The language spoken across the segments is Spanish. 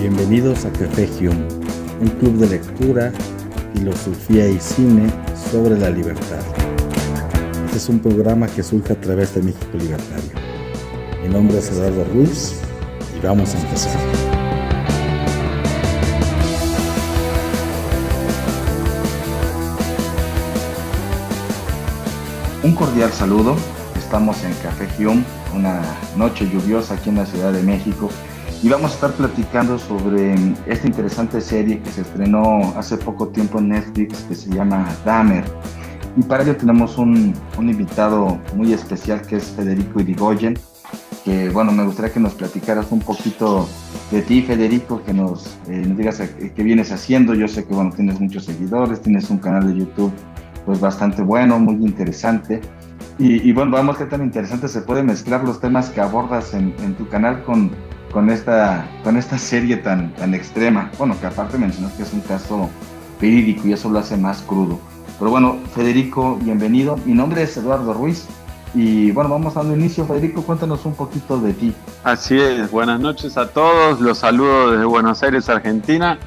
Bienvenidos a Café Hume, un club de lectura, filosofía y cine sobre la libertad. Este es un programa que surge a través de México Libertario. Mi nombre es Eduardo Ruiz y vamos a empezar. Un cordial saludo. Estamos en Café Hume, una noche lluviosa aquí en la Ciudad de México y vamos a estar platicando sobre esta interesante serie que se estrenó hace poco tiempo en Netflix que se llama Dahmer. Y para ello tenemos un, un invitado muy especial que es Federico Irigoyen, que bueno, me gustaría que nos platicaras un poquito de ti, Federico, que nos, eh, digas qué vienes haciendo. Yo sé que bueno, tienes muchos seguidores, tienes un canal de YouTube pues bastante bueno, muy interesante. Y, bueno, vamos, qué tan interesante se puede mezclar los temas que abordas en tu canal con con esta, con esta serie tan, tan extrema. Bueno, que aparte mencionas que es un caso verídico y eso lo hace más crudo. Pero bueno, Federico, bienvenido. Mi nombre es Eduardo Ruiz. Y bueno, vamos dando inicio. Federico, cuéntanos un poquito de ti. Así es, buenas noches a todos. Los saludo desde Buenos Aires, Argentina.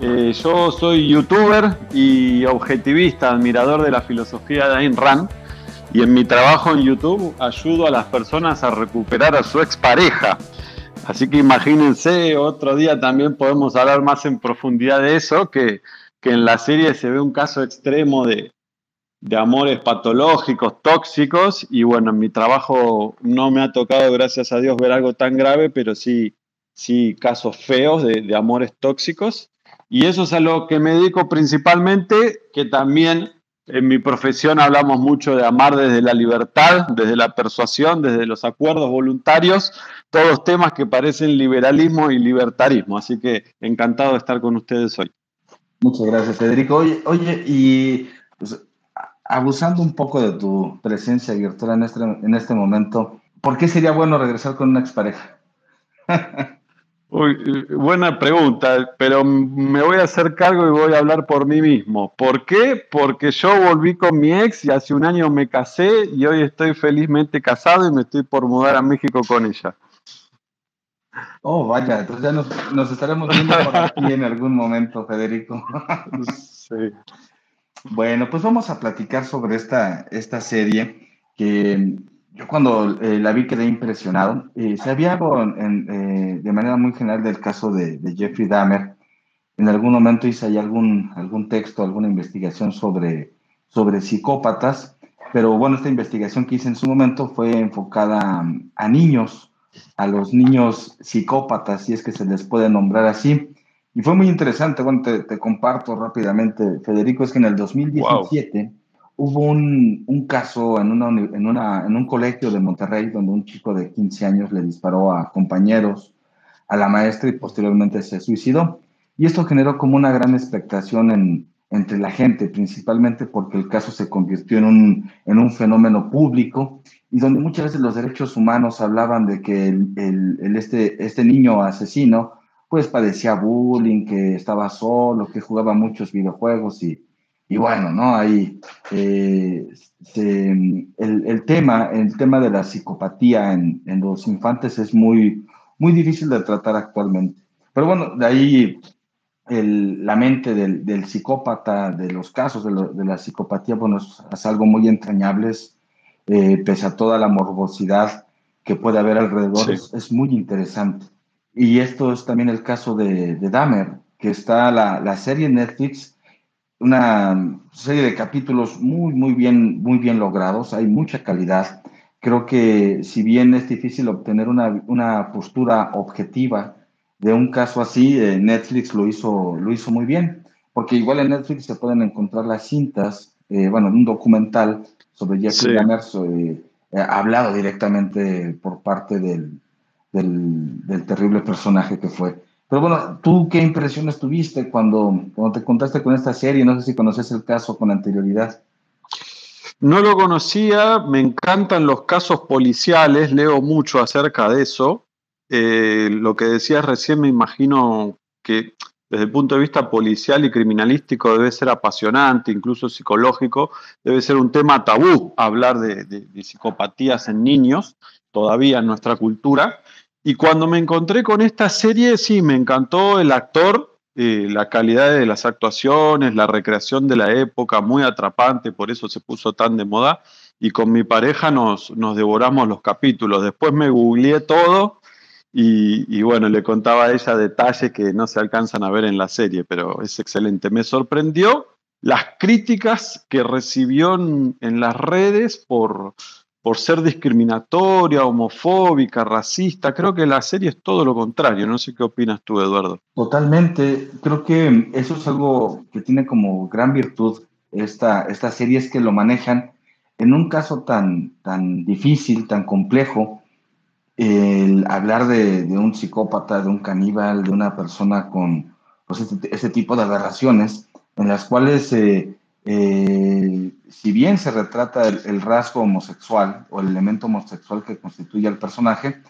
Eh, yo soy youtuber y objetivista, admirador de la filosofía de Ayn Rand. Y en mi trabajo en YouTube ayudo a las personas a recuperar a su expareja. Así que imagínense, otro día también podemos hablar más en profundidad de eso, que, que en la serie se ve un caso extremo de, de amores patológicos, tóxicos, y bueno, en mi trabajo no me ha tocado, gracias a Dios, ver algo tan grave, pero sí, sí casos feos de, de amores tóxicos. Y eso es a lo que me dedico principalmente, que también en mi profesión hablamos mucho de amar desde la libertad, desde la persuasión, desde los acuerdos voluntarios, todos temas que parecen liberalismo y libertarismo. Así que encantado de estar con ustedes hoy. Muchas gracias, Federico. Oye, oye y pues, abusando un poco de tu presencia virtual en este, en este momento, ¿por qué sería bueno regresar con una expareja? Uy, buena pregunta, pero me voy a hacer cargo y voy a hablar por mí mismo. ¿Por qué? Porque yo volví con mi ex y hace un año me casé y hoy estoy felizmente casado y me estoy por mudar a México con ella. Oh, vaya, entonces ya nos, nos estaremos viendo por aquí en algún momento, Federico. sí. Bueno, pues vamos a platicar sobre esta, esta serie que yo cuando eh, la vi quedé impresionado. Eh, se había en, eh, de manera muy general del caso de, de, Jeffrey Dahmer. En algún momento hice ahí algún, algún texto, alguna investigación sobre, sobre psicópatas, pero bueno, esta investigación que hice en su momento fue enfocada a, a niños, a los niños psicópatas, si es que se les puede nombrar así. Y fue muy interesante, bueno, te, comparto rápidamente, Federico, es que en el 2017... Wow hubo un, un caso en, una, en, una, en un colegio de Monterrey donde un chico de 15 años le disparó a compañeros, a la maestra y posteriormente se suicidó. Y esto generó como una gran expectación en, entre la gente, principalmente porque el caso se convirtió en un, en un fenómeno público y donde muchas veces los derechos humanos hablaban de que el, el, este, este niño asesino pues padecía bullying, que estaba solo, que jugaba muchos videojuegos y, y bueno, ¿no? Ahí eh, el, el, tema, el tema de la psicopatía en, en, los infantes es muy, muy difícil de tratar actualmente. Pero bueno, de ahí el, la mente del, del, psicópata, de los casos de, lo, de, la psicopatía, bueno, es, es algo muy entrañable, eh, pese a toda la morbosidad que puede haber alrededor, sí. es, es, muy interesante. Y esto es también el caso de, de Dahmer, que está la, la serie Netflix, una serie de capítulos muy, muy bien, muy bien logrados, hay mucha calidad. Creo que si bien es difícil obtener una, una postura objetiva de un caso así, eh, Netflix lo hizo, lo hizo muy bien, porque igual en Netflix se pueden encontrar las cintas, eh, bueno, un documental sobre Jeffrey sí. Dahmer, eh, hablado directamente por parte del, del, del terrible personaje que fue. Pero bueno, ¿tú qué impresiones tuviste cuando, cuando te contaste con esta serie? No sé si conoces el caso con anterioridad. No lo conocía, me encantan los casos policiales, leo mucho acerca de eso. Eh, lo que decías recién me imagino que desde el punto de vista policial y criminalístico debe ser apasionante, incluso psicológico, debe ser un tema tabú hablar de, psicopatías en niños, todavía en nuestra cultura. Y cuando me encontré con esta serie, sí, me encantó el actor, eh, la calidad de las actuaciones, la recreación de la época, muy atrapante, por eso se puso tan de moda. Y con mi pareja nos, nos devoramos los capítulos. Después me googleé todo y, bueno, le contaba a ella detalles que no se alcanzan a ver en la serie, pero es excelente. Me sorprendió las críticas que recibió en, las redes por, por ser discriminatoria, homofóbica, racista. Creo que la serie es todo lo contrario. No sé qué opinas tú, Eduardo. Totalmente. Creo que eso es algo que tiene como gran virtud esta, esta serie, es que lo manejan en un caso tan, tan difícil, tan complejo el hablar de, un psicópata, de un caníbal, de una persona con pues, este, este tipo de aberraciones, en las cuales, eh, eh, si bien se retrata el, rasgo homosexual o el elemento homosexual que constituye al personaje,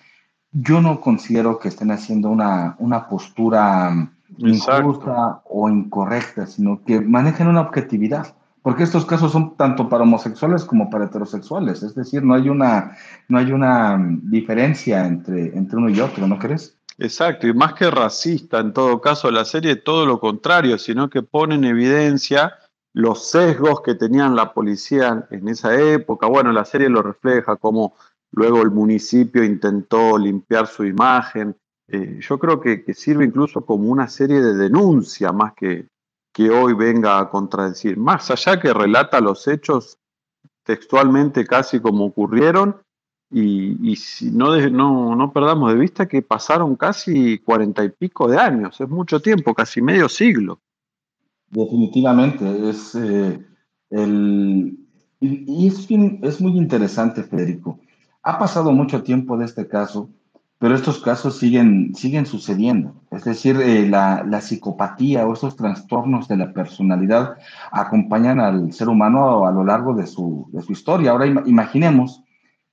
yo no considero que estén haciendo una, una postura injusta o incorrecta, sino que manejan una objetividad porque estos casos son tanto para homosexuales como para heterosexuales, es decir, no hay una, no hay una mm, diferencia entre, entre uno y otro, ¿no crees? Exacto, y más que racista en todo caso la serie, todo lo contrario, sino que pone en evidencia los sesgos que tenían la policía en esa época. Bueno, la serie lo refleja, como luego el municipio intentó limpiar su imagen. Eh, yo creo que, que, sirve incluso como una serie de denuncia más que, que hoy venga a contradecir, más allá que relata los hechos textualmente casi como ocurrieron, y, si no, no, no, perdamos de vista que pasaron casi cuarenta y pico de años, es mucho tiempo, casi medio siglo. Definitivamente, es eh, el... Y es, es muy interesante, Federico. Ha pasado mucho tiempo de este caso, pero estos casos siguen, siguen sucediendo. Es decir, eh, la, la, psicopatía o esos trastornos de la personalidad acompañan al ser humano a, lo largo de su, de su historia. Ahora imaginemos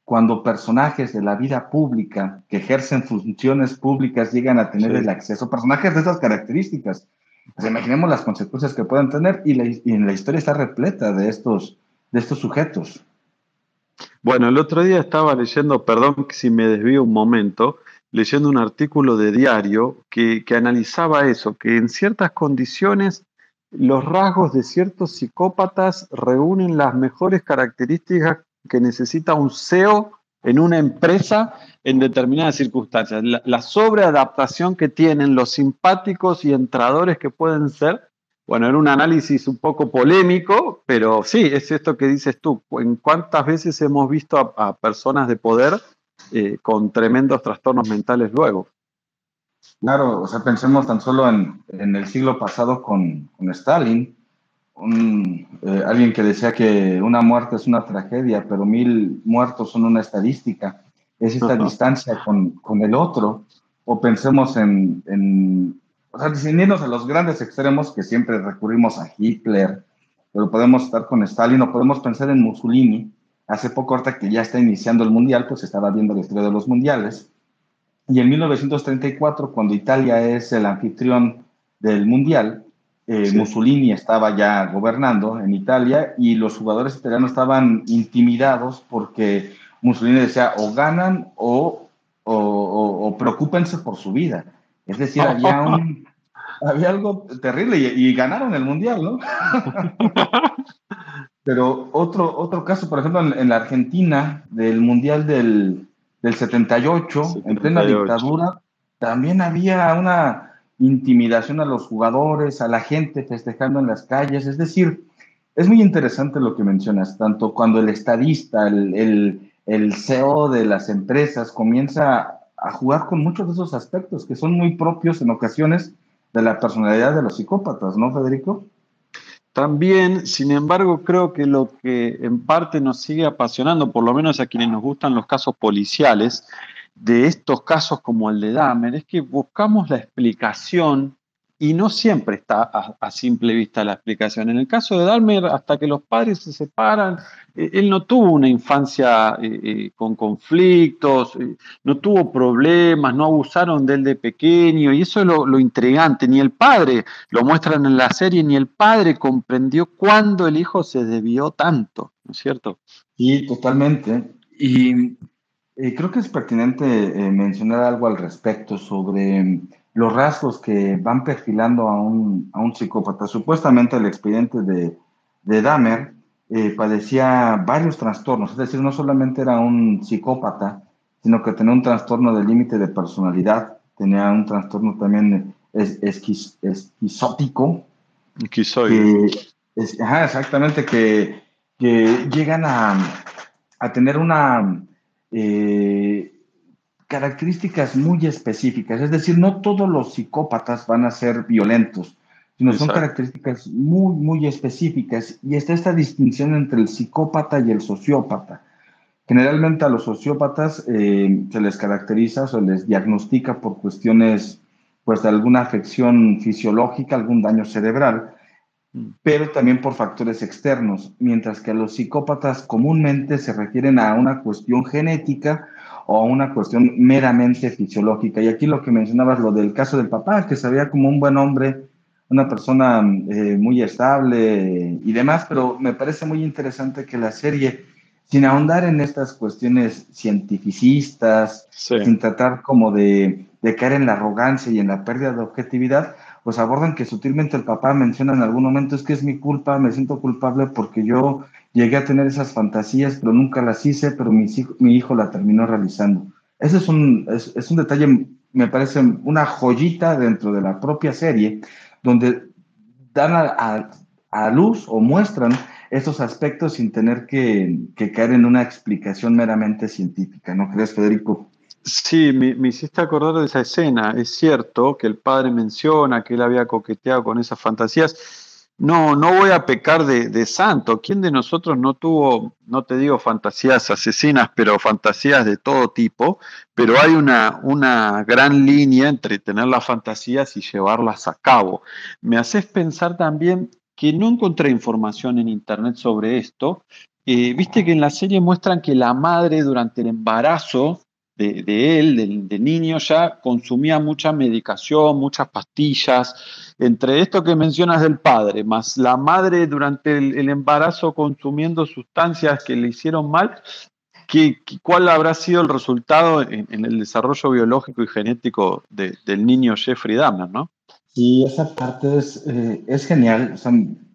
cuando personajes de la vida pública que ejercen funciones públicas llegan a tener el acceso, personajes de esas características. Pues imaginemos las consecuencias que pueden tener y, la, y la historia está repleta de estos, de estos sujetos. Bueno, el otro día estaba leyendo, perdón si me desvío un momento, leyendo un artículo de diario que, analizaba eso, que en ciertas condiciones los rasgos de ciertos psicópatas reúnen las mejores características que necesita un CEO en una empresa en determinadas circunstancias. la sobreadaptación que tienen los simpáticos y entradores que pueden ser bueno, era un análisis un poco polémico, pero sí, es esto que dices tú. ¿En cuántas veces hemos visto a, personas de poder eh, con tremendos trastornos mentales luego? Claro, o sea, pensemos tan solo en, el siglo pasado con, Stalin, eh, alguien que decía que una muerte es una tragedia, pero mil muertos son una estadística. Es esta distancia con, el otro. O pensemos en, o sea, sin a los grandes extremos que siempre recurrimos a Hitler, pero podemos estar con Stalin o podemos pensar en Mussolini. Hace poco, ahorita que ya está iniciando el mundial, pues estaba viendo la historia de los mundiales. Y en 1934, cuando Italia es el anfitrión del mundial, eh, Mussolini estaba ya gobernando en Italia y los jugadores italianos estaban intimidados porque Mussolini decía o ganan o, o, o preocúpense por su vida. Es decir, había, un, había algo terrible y, ganaron el mundial, ¿no? Pero otro, otro caso, por ejemplo, en, la Argentina, del mundial del, del 78, en plena dictadura, también había una intimidación a los jugadores, a la gente festejando en las calles. Es decir, es muy interesante lo que mencionas, tanto cuando el estadista, el, el, el CEO de las empresas comienza a jugar con muchos de esos aspectos que son muy propios en ocasiones de la personalidad de los psicópatas, ¿no, Federico? También, sin embargo, creo que lo que en parte nos sigue apasionando, por lo menos a quienes nos gustan los casos policiales, de estos casos como el de Dahmer, es que buscamos la explicación y no siempre está a, simple vista la explicación. En el caso de Dalmer, hasta que los padres se separan, eh, él no tuvo una infancia eh, eh, con conflictos, no tuvo problemas, no abusaron de él de pequeño, y eso es lo, lo, intrigante. Ni el padre, lo muestran en la serie, ni el padre comprendió cuándo el hijo se debió tanto, ¿no es cierto? Sí, totalmente. Y creo que es pertinente mencionar algo al respecto sobre los rasgos que van perfilando a un, a un psicópata. Supuestamente el expediente de, de Dahmer eh, padecía varios trastornos, es decir, no solamente era un psicópata, sino que tenía un trastorno de límite de personalidad, tenía un trastorno también esquizótico. Esquizoide. exactamente, que, que llegan a, a tener una eh, características muy específicas. Es decir, no todos los psicópatas van a ser violentos, sino son características muy, muy específicas. Y está esta distinción entre el psicópata y el sociópata. Generalmente a los sociópatas eh, se les caracteriza o se les diagnostica por cuestiones pues de alguna afección fisiológica, algún daño cerebral, mm. pero también por factores externos, mientras que a los psicópatas comúnmente se refieren a una cuestión genética o una cuestión meramente fisiológica. Y aquí lo que mencionabas, lo del caso del papá, que se veía como un buen hombre, una persona eh, muy estable y demás, pero me parece muy interesante que la serie, sin ahondar en estas cuestiones cientificistas, sin tratar como de de caer en la arrogancia y en la pérdida de objetividad, pues abordan que sutilmente el papá menciona en algún momento es que es mi culpa, me siento culpable porque yo llegué a tener esas fantasías, pero nunca las hice, pero mi hijo, mi hijo la terminó realizando. Ese es un, es, un detalle, me parece una joyita dentro de la propia serie, donde dan a, a, luz o muestran estos aspectos sin tener que, que caer en una explicación meramente científica, ¿no crees, Federico? Sí, me, hiciste acordar de esa escena. Es cierto que el padre menciona que él había coqueteado con esas fantasías. No, no voy a pecar de, santo. ¿Quién de nosotros no tuvo, no te digo fantasías asesinas, pero fantasías de todo tipo? Pero hay una, una gran línea entre tener las fantasías y llevarlas a cabo. Me haces pensar también que no encontré información en internet sobre esto. Eh, viste que en la serie muestran que la madre durante el embarazo de, él, del, niño, ya consumía mucha medicación, muchas pastillas. Entre esto que mencionas del padre, más la madre durante el, embarazo consumiendo sustancias que le hicieron mal, ¿qué, ¿cuál habrá sido el resultado en, el desarrollo biológico y genético del niño Jeffrey Dahmer, no? Sí, esa parte es, eh, es genial.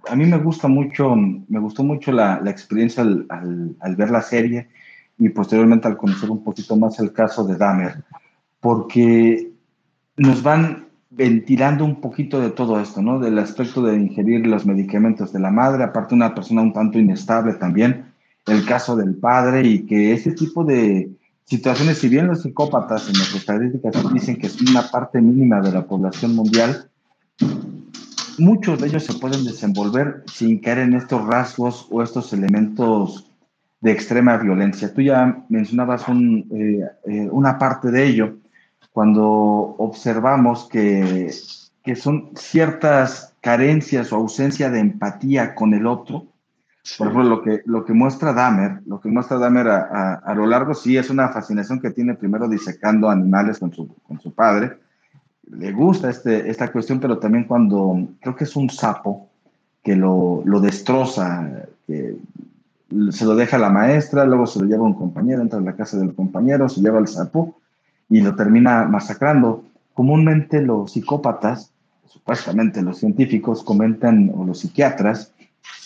a mí me gusta mucho, me gustó mucho la, experiencia al ver la serie y posteriormente al conocer un poquito más el caso de Dahmer, porque nos van ventilando un poquito de todo esto, ¿no? Del aspecto de ingerir los medicamentos de la madre, aparte una persona un tanto inestable también, el caso del padre y que ese tipo de situaciones, si bien los psicópatas en las estadísticas dicen que es una parte mínima de la población mundial, muchos de ellos se pueden desenvolver sin caer en estos rasgos o estos elementos de extrema violencia. Tú ya mencionabas eh, eh, una parte de ello cuando observamos que, que, son ciertas carencias o ausencia de empatía con el otro. Por ejemplo, lo que, lo que muestra Dahmer, lo que muestra Dahmer a, a, lo largo, sí, es una fascinación que tiene primero disecando animales con su, con su padre. Le gusta este, esta cuestión, pero también cuando creo que es un sapo que lo, lo destroza, que se lo deja la maestra, luego se lo lleva un compañero, entra a la casa del compañero, se lleva al sapo y lo termina masacrando. Comúnmente los psicópatas, supuestamente los científicos comentan, o los psiquiatras,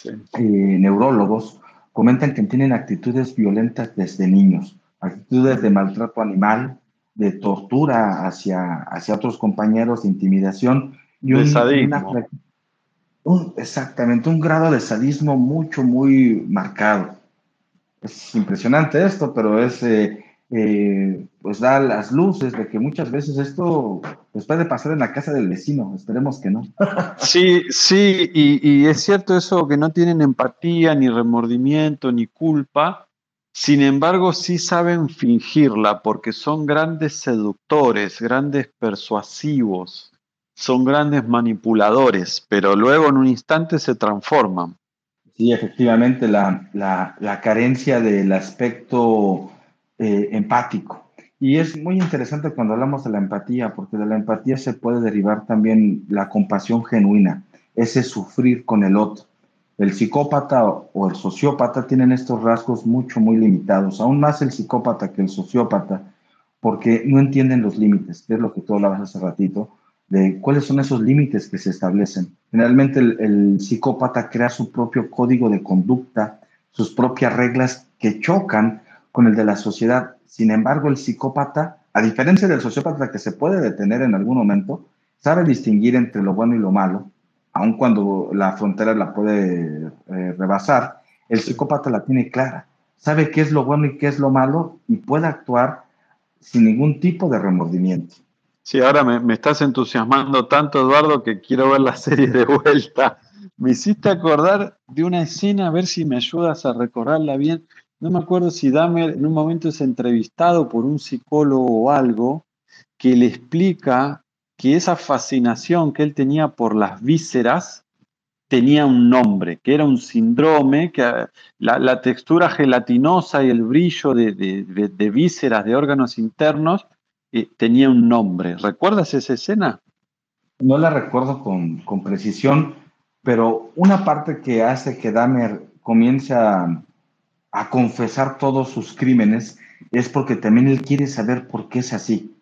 eh, neurólogos, comentan que tienen actitudes violentas desde niños, actitudes de maltrato animal, de tortura hacia, hacia otros compañeros, de intimidación y un, exactamente, un grado de sadismo mucho, muy marcado. Es impresionante esto, pero es, eh, eh, pues da las luces de que muchas veces esto pues, puede pasar en la casa del vecino, esperemos que no. Sí, sí, y, es cierto eso que no tienen empatía, ni remordimiento, ni culpa, sin embargo, sí saben fingirla porque son grandes seductores, grandes persuasivos son grandes manipuladores, pero luego en un instante se transforman. Sí, efectivamente, la, carencia del aspecto eh, empático. Y es muy interesante cuando hablamos de la empatía, porque de la empatía se puede derivar también la compasión genuina, ese sufrir con el otro, El psicópata o el sociópata tienen estos rasgos mucho, muy limitados, aún más el psicópata que el sociópata, porque no entienden los límites, que es lo que tú hablabas hace ratito, de cuáles son esos límites que se establecen. Generalmente el, psicópata crea su propio código de conducta, sus propias reglas que chocan con el de la sociedad. Sin embargo, el psicópata, a diferencia del sociópata que se puede detener en algún momento, sabe distinguir entre lo bueno y lo malo, aun cuando la frontera la puede eh, rebasar. El psicópata la tiene clara, sabe qué es lo bueno y qué es lo malo y puede actuar sin ningún tipo de remordimiento. Sí, ahora me, me, estás entusiasmando tanto, Eduardo, que quiero ver la serie de vuelta. Me hiciste acordar de una escena, a ver si me ayudas a recordarla bien. No me acuerdo si Dahmer en un momento es entrevistado por un psicólogo o algo que le explica que esa fascinación que él tenía por las vísceras tenía un nombre, que era un síndrome, que ah, la, textura gelatinosa y el brillo de, vísceras, de órganos internos, eh, tenía un nombre. ¿Recuerdas esa escena? No la recuerdo con, con, precisión, pero una parte que hace que Dahmer comience a, a confesar todos sus crímenes es porque también él quiere saber por qué es así.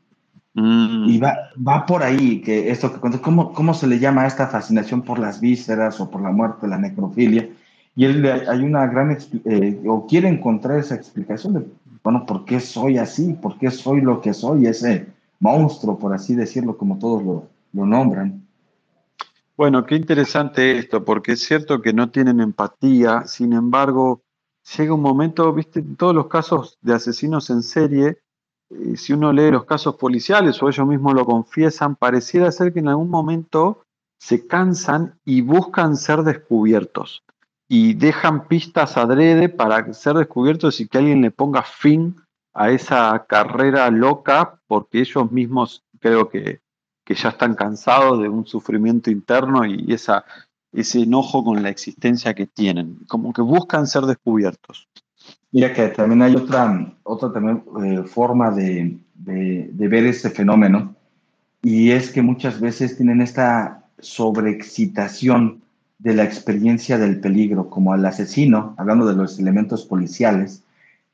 Mm. Y va, va por ahí, que esto que ¿cómo, ¿cómo se le llama a esta fascinación por las vísceras o por la muerte, la necrofilia? Y él hay una gran, eh, o quiere encontrar esa explicación de, bueno, ¿por qué soy así? ¿Por qué soy lo que soy? Ese monstruo, por así decirlo, como todos lo, lo nombran. Bueno, qué interesante esto, porque es cierto que no tienen empatía, sin embargo, llega un momento, viste, en todos los casos de asesinos en serie, si uno lee los casos policiales o ellos mismos lo confiesan, pareciera ser que en algún momento se cansan y buscan ser descubiertos y dejan pistas adrede para ser descubiertos y que alguien le ponga fin a esa carrera loca porque ellos mismos creo que, que ya están cansados de un sufrimiento interno y esa, ese enojo con la existencia que tienen, como que buscan ser descubiertos. Mira que también hay otra, otra también, eh, forma de, de, ver este fenómeno y es que muchas veces tienen esta sobreexcitación de la experiencia del peligro, como al asesino, hablando de los elementos policiales,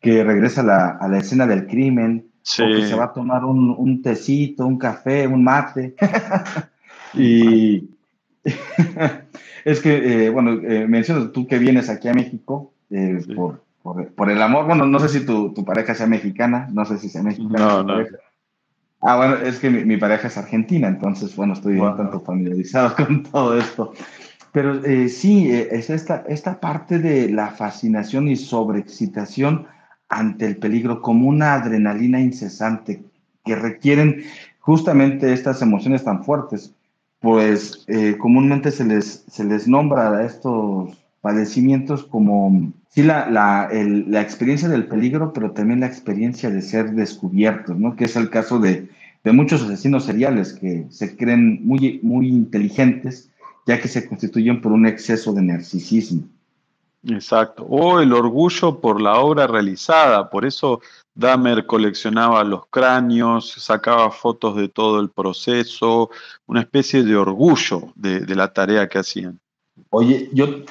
que regresa a la, a la escena del crimen, o que se va a tomar un, un tecito, un café, un mate. y es que, eh, bueno, eh, mencionas tú que vienes aquí a México eh, por, por, el amor. Bueno, no sé si tu, pareja sea mexicana, no sé si sea mexicana. No, no. Ah, bueno, es que mi, pareja es argentina, entonces, bueno, estoy un tanto familiarizado con todo esto. Pero eh, sí, eh, es esta, esta parte de la fascinación y sobreexcitación ante el peligro como una adrenalina incesante que requieren justamente estas emociones tan fuertes. Pues eh, comúnmente se les, se les nombra a estos padecimientos como sí la, la, la, experiencia del peligro, pero también la experiencia de ser descubiertos, ¿no? Que es el caso de, de, muchos asesinos seriales que se creen muy, muy inteligentes, ya que se constituyen por un exceso de narcisismo. Exacto. O el orgullo por la obra realizada. Por eso Dahmer coleccionaba los cráneos, sacaba fotos de todo el proceso, una especie de orgullo de, de la tarea que hacían. Oye, yo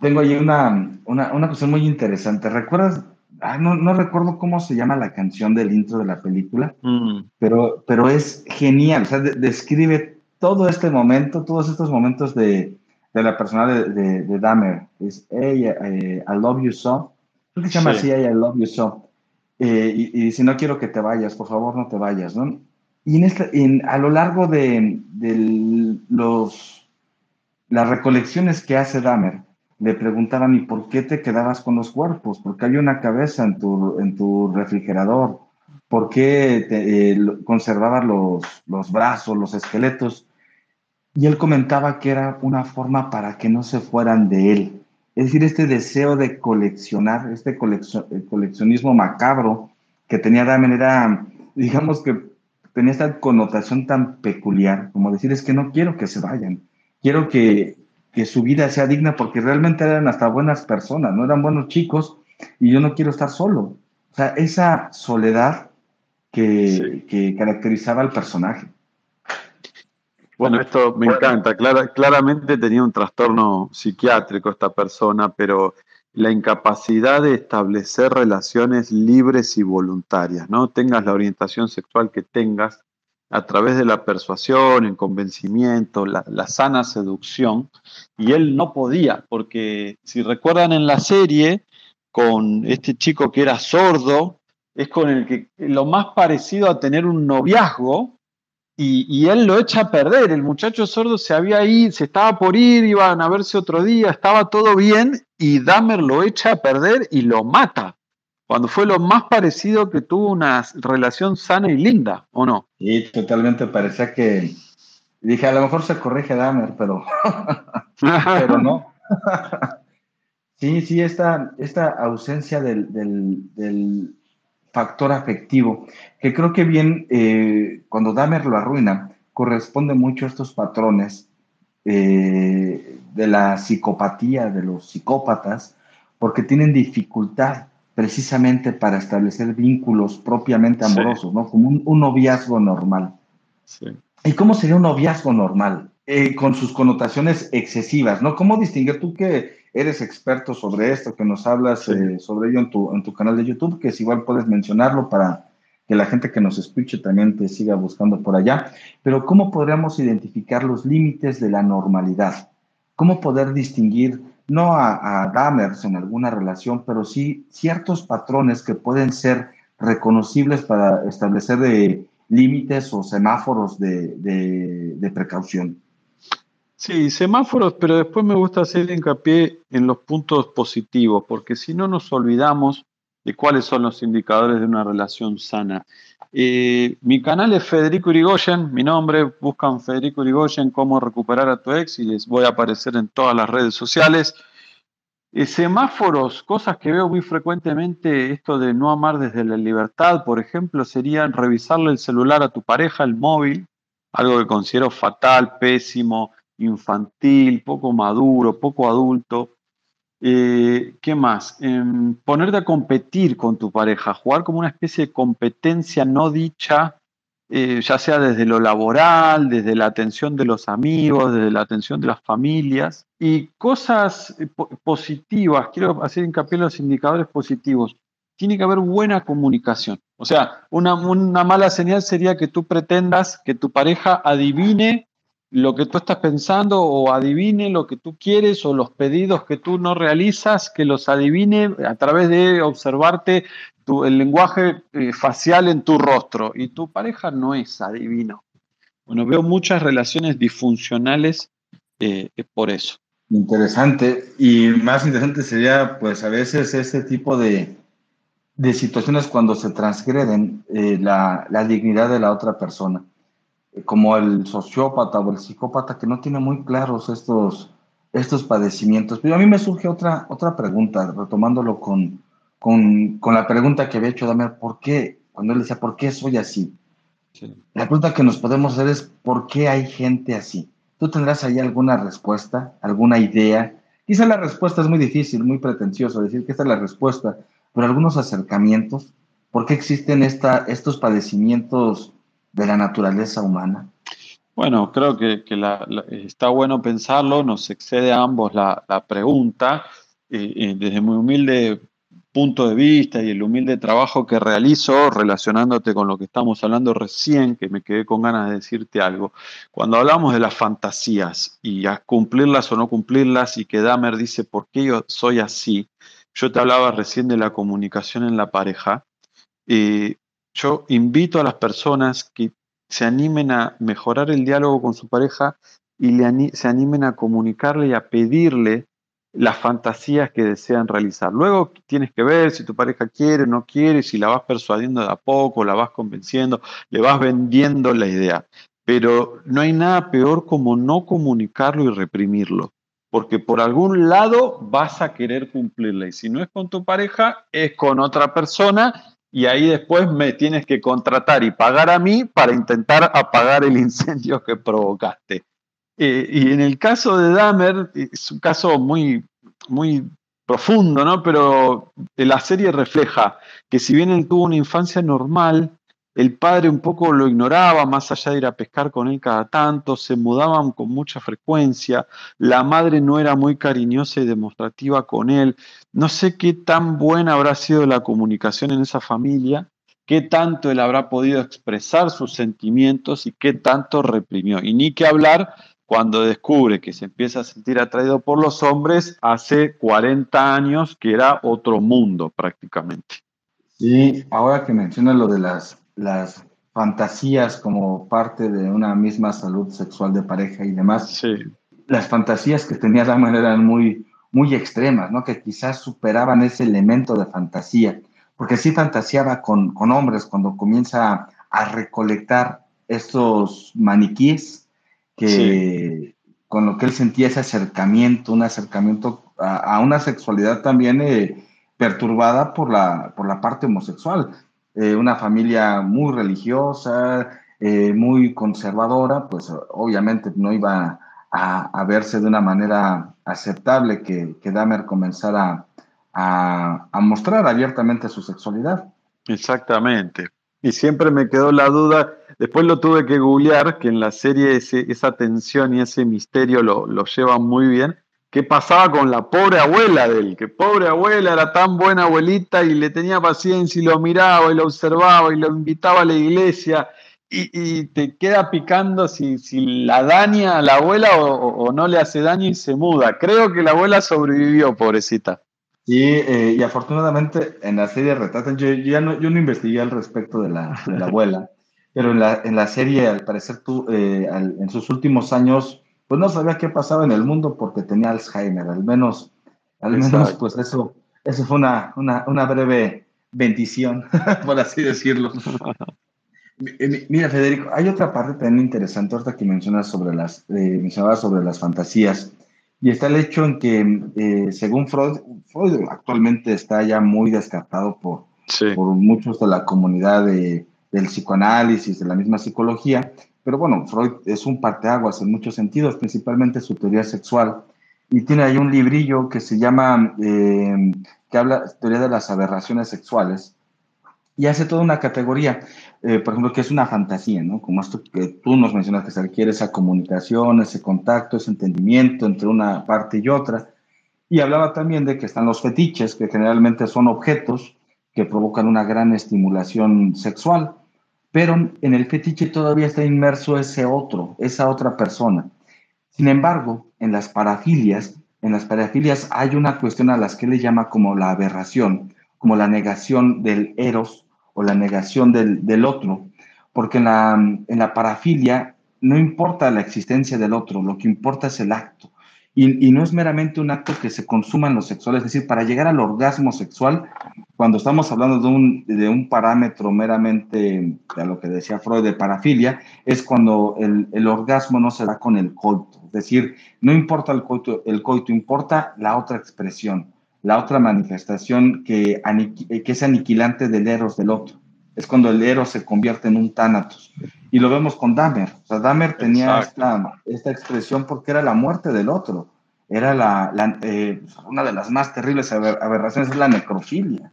tengo ahí una, una, una cuestión muy interesante. ¿Recuerdas? no, no, recuerdo cómo se llama la canción del intro de la película, mm. pero, pero es genial. O sea, describe todo este momento, todos estos momentos de, de la persona de, de, de Dahmer. Es hey, eh, I love you so. ¿Tú que se llama así, hey, I love you so? Eh, y, y, si no quiero que te vayas, por favor no te vayas, ¿no? Y en esta, en, a lo largo de, de los, las recolecciones que hace Dahmer, le preguntaban, ¿y por qué te quedabas con los cuerpos? ¿Por qué había una cabeza en tu, en tu refrigerador? ¿Por qué te, eh, conservabas los, los brazos, los esqueletos? Y él comentaba que era una forma para que no se fueran de él. Es decir, este deseo de coleccionar, este coleccionismo macabro que tenía de manera, digamos que tenía esta connotación tan peculiar, como decir, es que no quiero que se vayan, quiero que, que su vida sea digna porque realmente eran hasta buenas personas, no eran buenos chicos y yo no quiero estar solo. O sea, esa soledad que, caracterizaba al personaje. Bueno, esto me encanta. claramente tenía un trastorno psiquiátrico esta persona, pero la incapacidad de establecer relaciones libres y voluntarias, ¿no? Tengas la orientación sexual que tengas, a través de la persuasión, el convencimiento, la, la, sana seducción, y él no podía, porque si recuerdan en la serie, con este chico que era sordo, es con el que lo más parecido a tener un noviazgo, y, él lo echa a perder. El muchacho sordo se había ido, se estaba por ir, iban a verse otro día, estaba todo bien, y Dahmer lo echa a perder y lo mata. Cuando fue lo más parecido que tuvo una relación sana y linda, ¿o no? Sí, totalmente. Parecía que. Dije, a lo mejor se corrige Dahmer, pero. pero no. sí, sí, esta, esta ausencia del, del factor afectivo, que creo que bien eh, cuando Dahmer lo arruina, corresponde mucho a estos patrones eh, de la psicopatía de los psicópatas, porque tienen dificultad precisamente para establecer vínculos propiamente amorosos, ¿no? Como un, noviazgo normal. ¿Y cómo sería un noviazgo normal? Eh, con sus connotaciones excesivas, ¿no? ¿Cómo distinguir tú que eres experto sobre esto, que nos hablas eh, sobre ello en tu, en tu canal de YouTube, que es igual puedes mencionarlo para que la gente que nos escuche también te siga buscando por allá. Pero ¿cómo podríamos identificar los límites de la normalidad? ¿Cómo poder distinguir, no a, a Damers en alguna relación, pero sí ciertos patrones que pueden ser reconocibles para establecer eh, límites o semáforos de, de precaución? Sí, semáforos, pero después me gusta hacer hincapié en los puntos positivos, porque si no nos olvidamos de cuáles son los indicadores de una relación sana. Eh, mi canal es Federico Irigoyen, mi nombre, buscan Federico Irigoyen, cómo recuperar a tu ex y les voy a aparecer en todas las redes sociales. Eh, semáforos, cosas que veo muy frecuentemente, esto de no amar desde la libertad, por ejemplo, serían revisarle el celular a tu pareja, el móvil, algo que considero fatal, pésimo, infantil, poco maduro, poco adulto. Eh, ¿Qué más? Em, ponerte a competir con tu pareja, jugar como una especie de competencia no dicha, eh, ya sea desde lo laboral, desde la atención de los amigos, desde la atención de las familias. Y cosas eh, positivas, quiero hacer hincapié en los indicadores positivos. Tiene que haber buena comunicación. O sea, una, una mala señal sería que tú pretendas que tu pareja adivine lo que tú estás pensando o adivine lo que tú quieres o los pedidos que tú no realizas, que los adivine a través de observarte el lenguaje eh, facial en tu rostro. Y tu pareja no es adivino. Bueno, veo muchas relaciones disfuncionales eh, por eso. Interesante. Y más interesante sería, pues, a veces ese tipo de, situaciones cuando se transgreden eh, la dignidad de la otra persona como el sociópata o el psicópata que no tiene muy claros estos, estos padecimientos. Pero a mí me surge otra, otra pregunta, retomándolo con, con, con la pregunta que había hecho Damián, ¿por qué? Cuando él decía, ¿por qué soy así? La pregunta que nos podemos hacer es, ¿por qué hay gente así? ¿Tú tendrás ahí alguna respuesta, alguna idea? Quizá la respuesta es muy difícil, muy pretencioso decir que esta es la respuesta, pero algunos acercamientos, ¿por qué existen esta, estos padecimientos de la naturaleza humana? Bueno, creo que, está bueno pensarlo, nos excede a ambos la, pregunta. Eh, eh, desde mi humilde punto de vista y el humilde trabajo que realizo relacionándote con lo que estamos hablando recién, que me quedé con ganas de decirte algo. Cuando hablamos de las fantasías y a cumplirlas o no cumplirlas y que Dahmer dice por qué yo soy así, yo te hablaba recién de la comunicación en la pareja. Eh, yo invito a las personas que se animen a mejorar el diálogo con su pareja y se animen a comunicarle y a pedirle las fantasías que desean realizar. Luego tienes que ver si tu pareja quiere o no quiere, si la vas persuadiendo de a poco, la vas convenciendo, le vas vendiendo la idea. Pero no hay nada peor como no comunicarlo y reprimirlo, porque por algún lado vas a querer cumplirla y si no es con tu pareja, es con otra persona y ahí después me tienes que contratar y pagar a mí para intentar apagar el incendio que provocaste. Eh, y en el caso de Dahmer, es un caso muy, muy profundo, ¿no? Pero la serie refleja que si bien él tuvo una infancia normal, el padre un poco lo ignoraba, más allá de ir a pescar con él cada tanto, se mudaban con mucha frecuencia, la madre no era muy cariñosa y demostrativa con él. No sé qué tan buena habrá sido la comunicación en esa familia, qué tanto él habrá podido expresar sus sentimientos y qué tanto reprimió. Y ni que hablar cuando descubre que se empieza a sentir atraído por los hombres hace 40 años, que era otro mundo prácticamente. Sí, ahora que mencionas lo de las las fantasías como parte de una misma salud sexual de pareja y demás. Las fantasías que tenía Dahmer eran muy, muy extremas, ¿no? Que quizás superaban ese elemento de fantasía, porque sí fantaseaba con, con hombres cuando comienza a, recolectar estos maniquíes que con lo que él sentía ese acercamiento, un acercamiento a, una sexualidad también eh, perturbada por la, por la parte homosexual. Eh, una familia muy religiosa, eh, muy conservadora, pues obviamente no iba a, verse de una manera aceptable que, que Dahmer comenzara a, mostrar abiertamente su sexualidad. Exactamente. Y siempre me quedó la duda, después lo tuve que googlear, que en la serie esa tensión y ese misterio lo, lo llevan muy bien, qué pasaba con la pobre abuela de él, que pobre abuela era tan buena abuelita y le tenía paciencia y lo miraba y lo observaba y lo invitaba a la iglesia y, te queda picando si, si, la daña a la abuela o, no le hace daño y se muda. Creo que la abuela sobrevivió, pobrecita. Sí, eh, y afortunadamente en la serie retratan, yo, ya no, yo no investigué al respecto de la, abuela, pero en la, en la serie al parecer tú, eh, en sus últimos años pues no sabía qué pasaba en el mundo porque tenía Alzheimer, al menos, al menos pues eso, eso fue una, una, breve bendición, por así decirlo. Mira, Federico, hay otra parte también interesante ahorita que mencionas sobre las, eh, sobre las fantasías, y está el hecho en que, eh, según Freud, Freud actualmente está ya muy descartado por, por muchos de la comunidad de, del psicoanálisis, de la misma psicología, pero bueno, Freud es un parteaguas en muchos sentidos, principalmente su teoría sexual. Y tiene ahí un librillo que se llama, eh, que habla teoría de las aberraciones sexuales. Y hace toda una categoría, eh, por ejemplo, que es una fantasía, ¿no? Como esto que tú nos mencionas, que se requiere esa comunicación, ese contacto, ese entendimiento entre una parte y otra. Y hablaba también de que están los fetiches, que generalmente son objetos que provocan una gran estimulación sexual pero en el fetiche todavía está inmerso ese otro, esa otra persona. Sin embargo, en las parafilias, en las parafilias hay una cuestión a las que le llama como la aberración, como la negación del eros o la negación del, del otro, porque en la, en la parafilia no importa la existencia del otro, lo que importa es el acto. Y, no es meramente un acto que se consuma en lo sexual, es decir, para llegar al orgasmo sexual, cuando estamos hablando de un, de un parámetro meramente, de lo que decía Freud, de parafilia, es cuando el, el, orgasmo no se da con el coito. Es decir, no importa el coito, el coito, importa la otra expresión, la otra manifestación que, que es aniquilante del eros del otro. Es cuando el eros se convierte en un tánatos. Y lo vemos con Dahmer. O sea, Dahmer tenía esta, esta, expresión porque era la muerte del otro. Era la, eh, una de las más terribles aberraciones, es la necrofilia.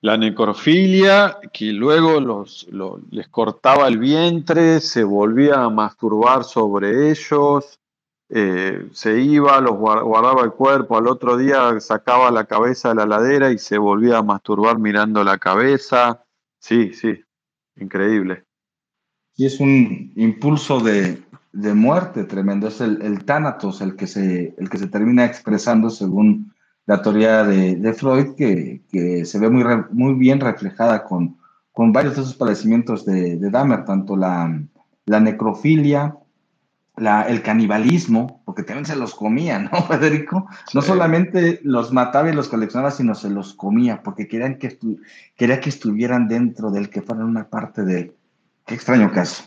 La necrofilia, que luego los, les cortaba el vientre, se volvía a masturbar sobre ellos, eh, se iba, los guardaba el cuerpo, al otro día sacaba la cabeza de la ladera y se volvía a masturbar mirando la cabeza. Sí, sí, increíble. Y es un impulso de, muerte tremendo. Es el, el, tánatos el que, se, el que se termina expresando según la teoría de, Freud, que, se ve muy, muy bien reflejada con, con varios de esos padecimientos de, de Dahmer, tanto la, la necrofilia, la, el canibalismo, porque también se los comía, ¿no, Federico? No solamente los mataba y los coleccionaba, sino se los comía, porque querían que, quería que estuvieran dentro de él, que fueran una parte de él. Qué extraño caso.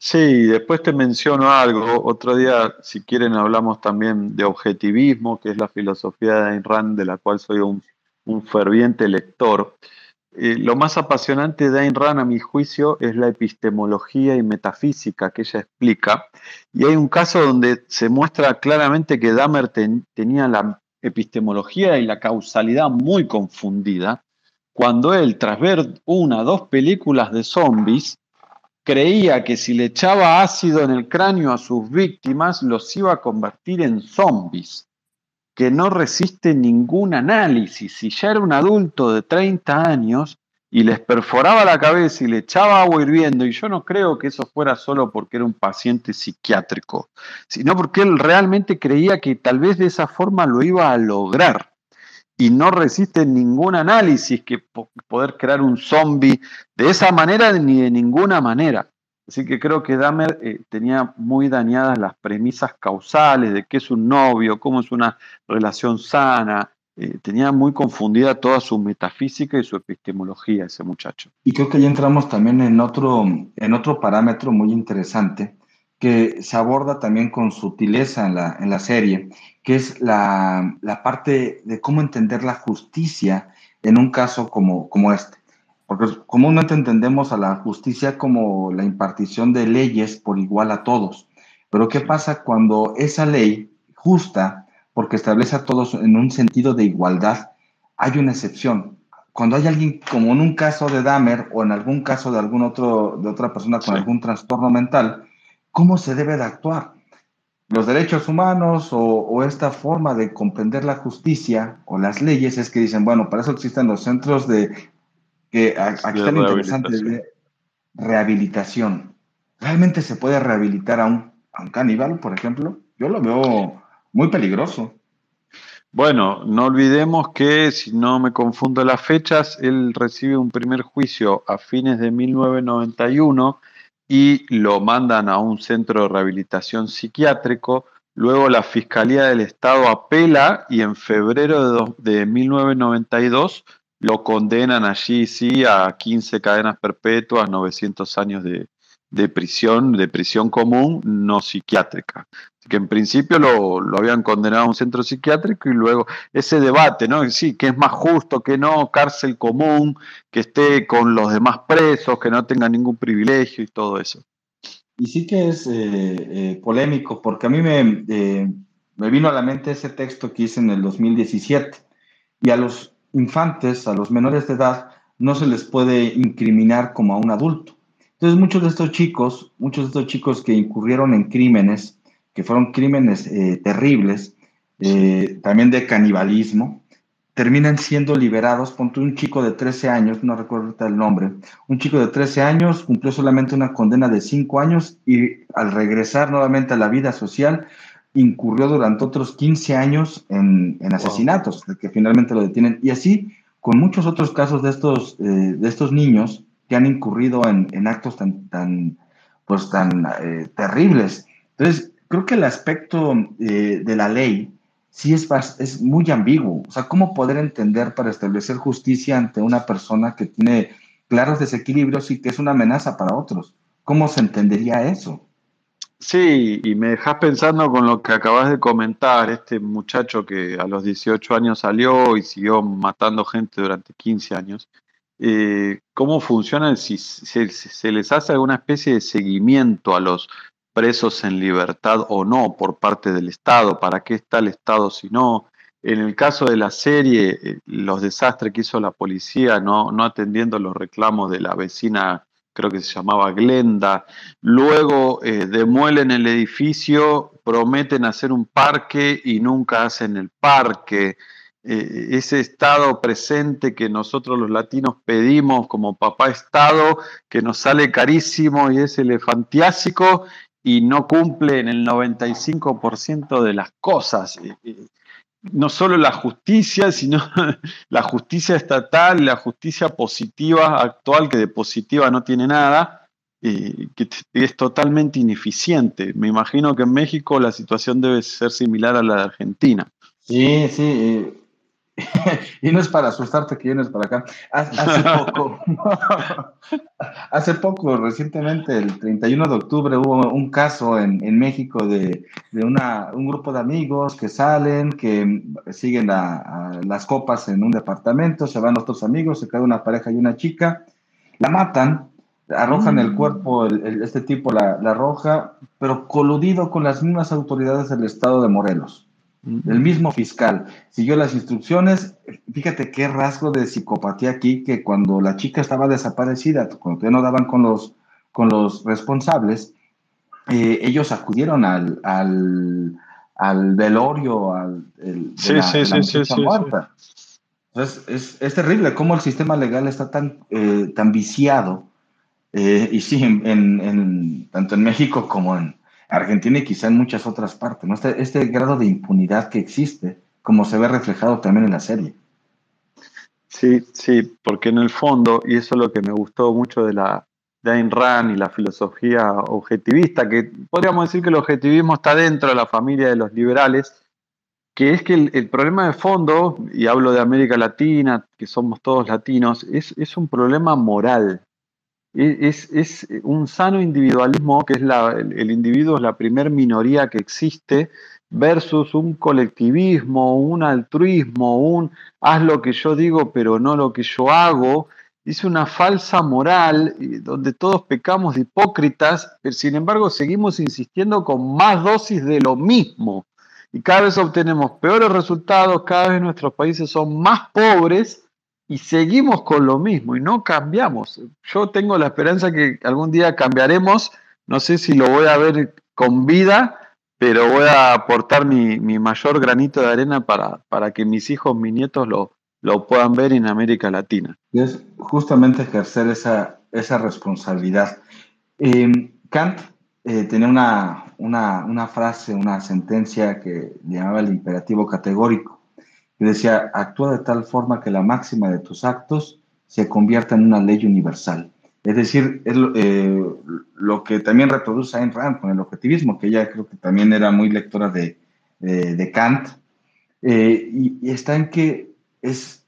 Sí, después te menciono algo. Otro día, si quieren, hablamos también de objetivismo, que es la filosofía de Ayn Rand, de la cual soy un, ferviente lector. Eh, lo más apasionante de Ayn Rand, a mi juicio, es la epistemología y metafísica que ella explica. Y hay un caso donde se muestra claramente que Dahmer tenía la epistemología y la causalidad muy confundida cuando él, tras ver una, dos películas de zombies, creía que si le echaba ácido en el cráneo a sus víctimas, los iba a convertir en zombies, que no resisten ningún análisis. Si ya era un adulto de 30 años y les perforaba la cabeza y le echaba agua hirviendo, y yo no creo que eso fuera solo porque era un paciente psiquiátrico, sino porque él realmente creía que tal vez de esa forma lo iba a lograr y no resiste ningún análisis que poder crear un zombie de esa manera ni de ninguna manera. Así que creo que Dahmer eh, tenía muy dañadas las premisas causales de qué es un novio, cómo es una relación sana. Eh, tenía muy confundida toda su metafísica y su epistemología ese muchacho. Y creo que ya entramos también en otro, en otro parámetro muy interesante que se aborda también con sutileza en la, en la serie, que es la, la, parte de cómo entender la justicia en un caso como, como este. Porque comúnmente entendemos a la justicia como la impartición de leyes por igual a todos. Pero ¿qué pasa cuando esa ley justa, porque establece a todos en un sentido de igualdad, hay una excepción? Cuando hay alguien, como en un caso de Dahmer o en algún caso de algún otro, de otra persona con algún trastorno mental, cómo se debe de actuar. Los derechos humanos o, esta forma de comprender la justicia o las leyes es que dicen, bueno, para eso existen los centros de, que aquí están interesantes, de rehabilitación. ¿Realmente se puede rehabilitar a un, a un caníbal, por ejemplo? Yo lo veo muy peligroso. Bueno, no olvidemos que, si no me confundo las fechas, él recibe un primer juicio a fines de 1991 y lo mandan a un centro de rehabilitación psiquiátrico. Luego la Fiscalía del Estado apela y en febrero de, 1992 lo condenan allí sí a 15 cadenas perpetuas, 900 años de, de prisión, de prisión común no psiquiátrica que en principio lo, habían condenado a un centro psiquiátrico y luego ese debate, ¿no? Sí, que es más justo, que no, cárcel común, que esté con los demás presos, que no tenga ningún privilegio y todo eso. Y sí que es eh, eh, polémico, porque a mí me, eh, me vino a la mente ese texto que hice en el 2017, y a los infantes, a los menores de edad, no se les puede incriminar como a un adulto. Entonces muchos de estos chicos, muchos de estos chicos que incurrieron en crímenes, que fueron crímenes eh, terribles, eh, también de canibalismo, terminan siendo liberados. Ponte un chico de 13 años, no recuerdo el nombre, un chico de 13 años cumplió solamente una condena de 5 años y al regresar nuevamente a la vida social, incurrió durante otros 15 años en, asesinatos, que finalmente lo detienen. Y así con muchos otros casos de estos, eh, de estos niños que han incurrido en, actos tan, tan, pues, tan terribles. Entonces, creo que el aspecto eh, de la ley sí es, es muy ambiguo. O sea, ¿cómo poder entender para establecer justicia ante una persona que tiene claros desequilibrios y que es una amenaza para otros? ¿Cómo se entendería eso? Sí, y me dejas pensando con lo que acabas de comentar, este muchacho que a los 18 años salió y siguió matando gente durante 15 años. Eh, ¿Cómo funciona si se les hace alguna especie de seguimiento a los presos en libertad o no por parte del Estado, para qué está el Estado si no. En el caso de la serie, eh, los desastres que hizo la policía, no, no atendiendo los reclamos de la vecina, creo que se llamaba Glenda, luego eh, demuelen el edificio, prometen hacer un parque y nunca hacen el parque. Eh, ese Estado presente que nosotros los latinos pedimos como papá Estado, que nos sale carísimo y es elefantiásico, y no cumple en el 95% de las cosas. Eh, no solo la justicia, sino la justicia estatal, la justicia positiva actual, que de positiva no tiene nada, eh, que es totalmente ineficiente. Me imagino que en México la situación debe ser similar a la de Argentina. Sí, sí. y no es para asustarte que vienes para acá. Hace poco, hace poco, recientemente, el 31 de octubre, hubo un caso en, en México de, de una, un grupo de amigos que salen, que siguen las copas en un departamento, se van otros amigos, se cae una pareja y una chica, la matan, arrojan el mm. cuerpo, este tipo la, la arroja, pero coludido con las mismas autoridades del estado de Morelos el mismo fiscal siguió las instrucciones. Fíjate qué rasgo de psicopatía aquí, que cuando la chica estaba desaparecida, cuando ya no daban con los, con los responsables, eh, ellos acudieron al, al, velorio, al sí, sí, sí, sí, muerta. Entonces, es, terrible cómo el sistema legal está tan, eh, tan viciado, eh, y sí, en, tanto en México como en, Argentina y quizá en muchas otras partes, ¿no? Este, este, grado de impunidad que existe, como se ve reflejado también en la serie. Sí, sí, porque en el fondo, y eso es lo que me gustó mucho de la de Ayn Rand y la filosofía objetivista, que podríamos decir que el objetivismo está dentro de la familia de los liberales, que es que el, problema de fondo, y hablo de América Latina, que somos todos latinos, es, es un problema moral, es, un sano individualismo, que es la, el, individuo es la primer minoría que existe, versus un colectivismo, un altruismo, un haz lo que yo digo pero no lo que yo hago, es una falsa moral donde todos pecamos de hipócritas, pero sin embargo seguimos insistiendo con más dosis de lo mismo. Y cada vez obtenemos peores resultados, cada vez nuestros países son más pobres y seguimos con lo mismo y no cambiamos. Yo tengo la esperanza que algún día cambiaremos, no sé si lo voy a ver con vida, pero voy a aportar mi, mayor granito de arena para, para que mis hijos, mis nietos lo, lo puedan ver en América Latina. Es justamente ejercer esa, esa responsabilidad. Em, Kant eh, tenía una, una, una frase, una sentencia que llamaba el imperativo categórico y decía, actúa de tal forma que la máxima de tus actos se convierta en una ley universal. Es decir, es eh, lo que también reproduce Ayn Rand con el objetivismo, que ella creo que también era muy lectora de, de, Kant, eh, y, está en que es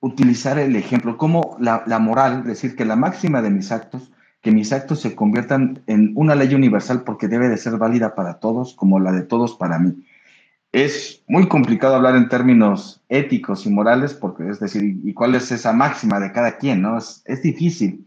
utilizar el ejemplo, como la, la moral, es decir, que la máxima de mis actos, que mis actos se conviertan en una ley universal porque debe de ser válida para todos, como la de todos para mí es muy complicado hablar en términos éticos y morales, porque es decir, ¿y cuál es esa máxima de cada quien? ¿no? Es, difícil,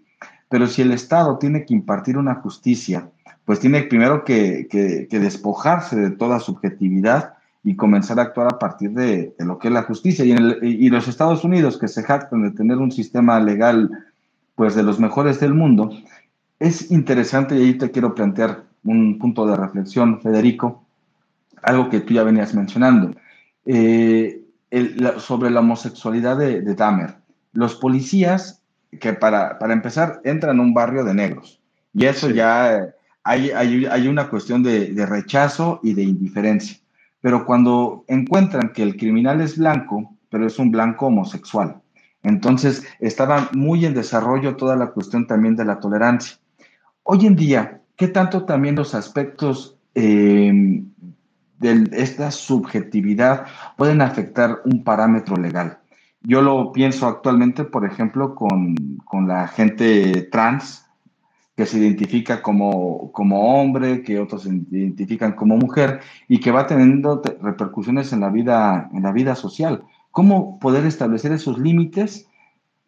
pero si el Estado tiene que impartir una justicia, pues tiene primero que, despojarse de toda subjetividad y comenzar a actuar a partir de, lo que es la justicia. Y, en y los Estados Unidos, que se jactan de tener un sistema legal pues de los mejores del mundo, es interesante y ahí te quiero plantear un punto de reflexión, Federico algo que tú ya venías mencionando, eh, sobre la homosexualidad de, de, Dahmer. Los policías, que para, para, empezar, entran a un barrio de negros, y eso ya hay, hay, hay, una cuestión de, de rechazo y de indiferencia. Pero cuando encuentran que el criminal es blanco, pero es un blanco homosexual, entonces estaba muy en desarrollo toda la cuestión también de la tolerancia. Hoy en día, ¿qué tanto también los aspectos eh, de esta subjetividad pueden afectar un parámetro legal. Yo lo pienso actualmente, por ejemplo, con, la gente trans que se identifica como, como hombre, que otros se identifican como mujer y que va teniendo repercusiones en la vida, en la vida social. ¿Cómo poder establecer esos límites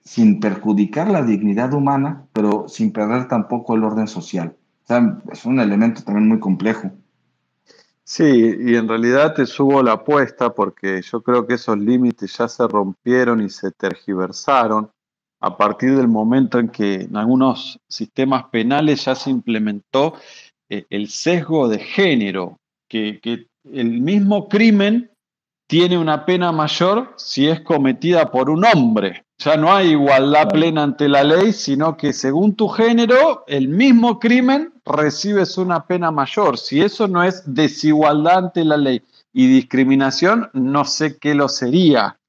sin perjudicar la dignidad humana, pero sin perder tampoco el orden social? es un elemento también muy complejo. Sí, y en realidad te subo la apuesta porque yo creo que esos límites ya se rompieron y se tergiversaron a partir del momento en que en algunos sistemas penales ya se implementó eh, el sesgo de género, que, que el mismo crimen tiene una pena mayor si es cometida por un hombre. Ya no hay igualdad plena ante la ley, sino que según tu género, el mismo crimen recibes una pena mayor. Si eso no es desigualdad ante la ley y discriminación, no sé qué lo sería.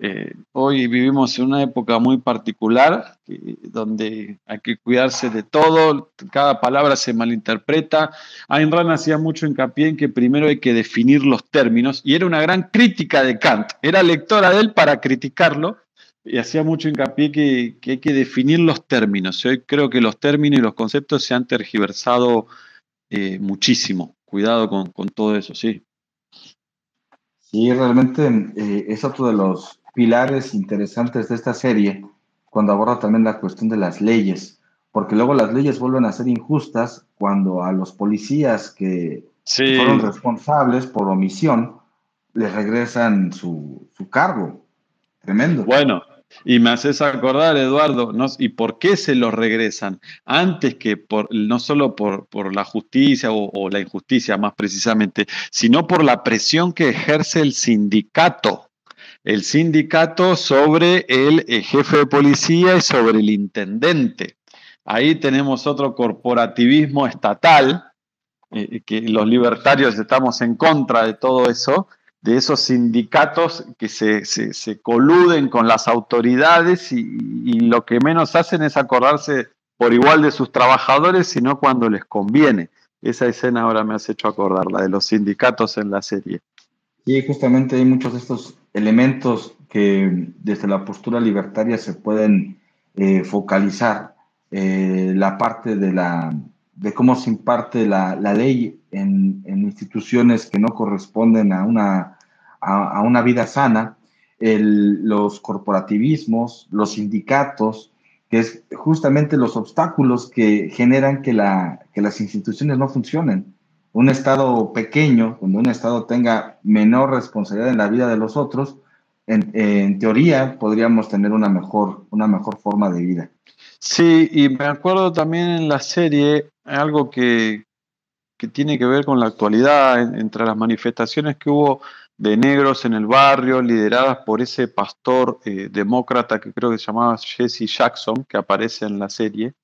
Eh, hoy vivimos en una época muy particular donde hay que cuidarse de todo, cada palabra se malinterpreta. Ayn Rand hacía mucho hincapié en que primero hay que definir los términos y era una gran crítica de Kant. Era lectora de él para criticarlo y hacía mucho hincapié que, hay que definir los términos. Hoy creo que los términos y los conceptos se han tergiversado eh, muchísimo. Cuidado con, todo eso, sí. Sí, realmente eh, es otro de los pilares interesantes de esta serie cuando aborda también la cuestión de las leyes, porque luego las leyes vuelven a ser injustas cuando a los policías que fueron responsables por omisión, les regresan su, su cargo. Tremendo. Bueno, y me haces acordar, Eduardo, ¿y por qué se los regresan? Antes que por, no solo por, la justicia o, la injusticia más precisamente, sino por la presión que ejerce el sindicato. El sindicato sobre el eh, jefe de policía y sobre el intendente. Ahí tenemos otro corporativismo estatal, eh, que los libertarios estamos en contra de todo eso, de esos sindicatos que se, se, coluden con las autoridades y, lo que menos hacen es acordarse por igual de sus trabajadores, sino cuando les conviene. Esa escena ahora me has hecho acordar, la de los sindicatos en la serie. Sí, justamente hay muchos de estos elementos que desde la postura libertaria se pueden eh, focalizar. Eh, la parte de, la, de cómo se imparte la, la ley en, instituciones que no corresponden a una, a, una vida sana, los corporativismos, los sindicatos, que es justamente los obstáculos que generan que, la, que las instituciones no funcionen. Un Estado pequeño, donde un Estado tenga menor responsabilidad en la vida de los otros, en, en teoría podríamos tener una mejor, una mejor forma de vida. Sí, y me acuerdo también en la serie algo que, que tiene que ver con la actualidad, entre las manifestaciones que hubo de negros en el barrio, lideradas por ese pastor eh, demócrata que creo que se llamaba Jesse Jackson, que aparece en la serie,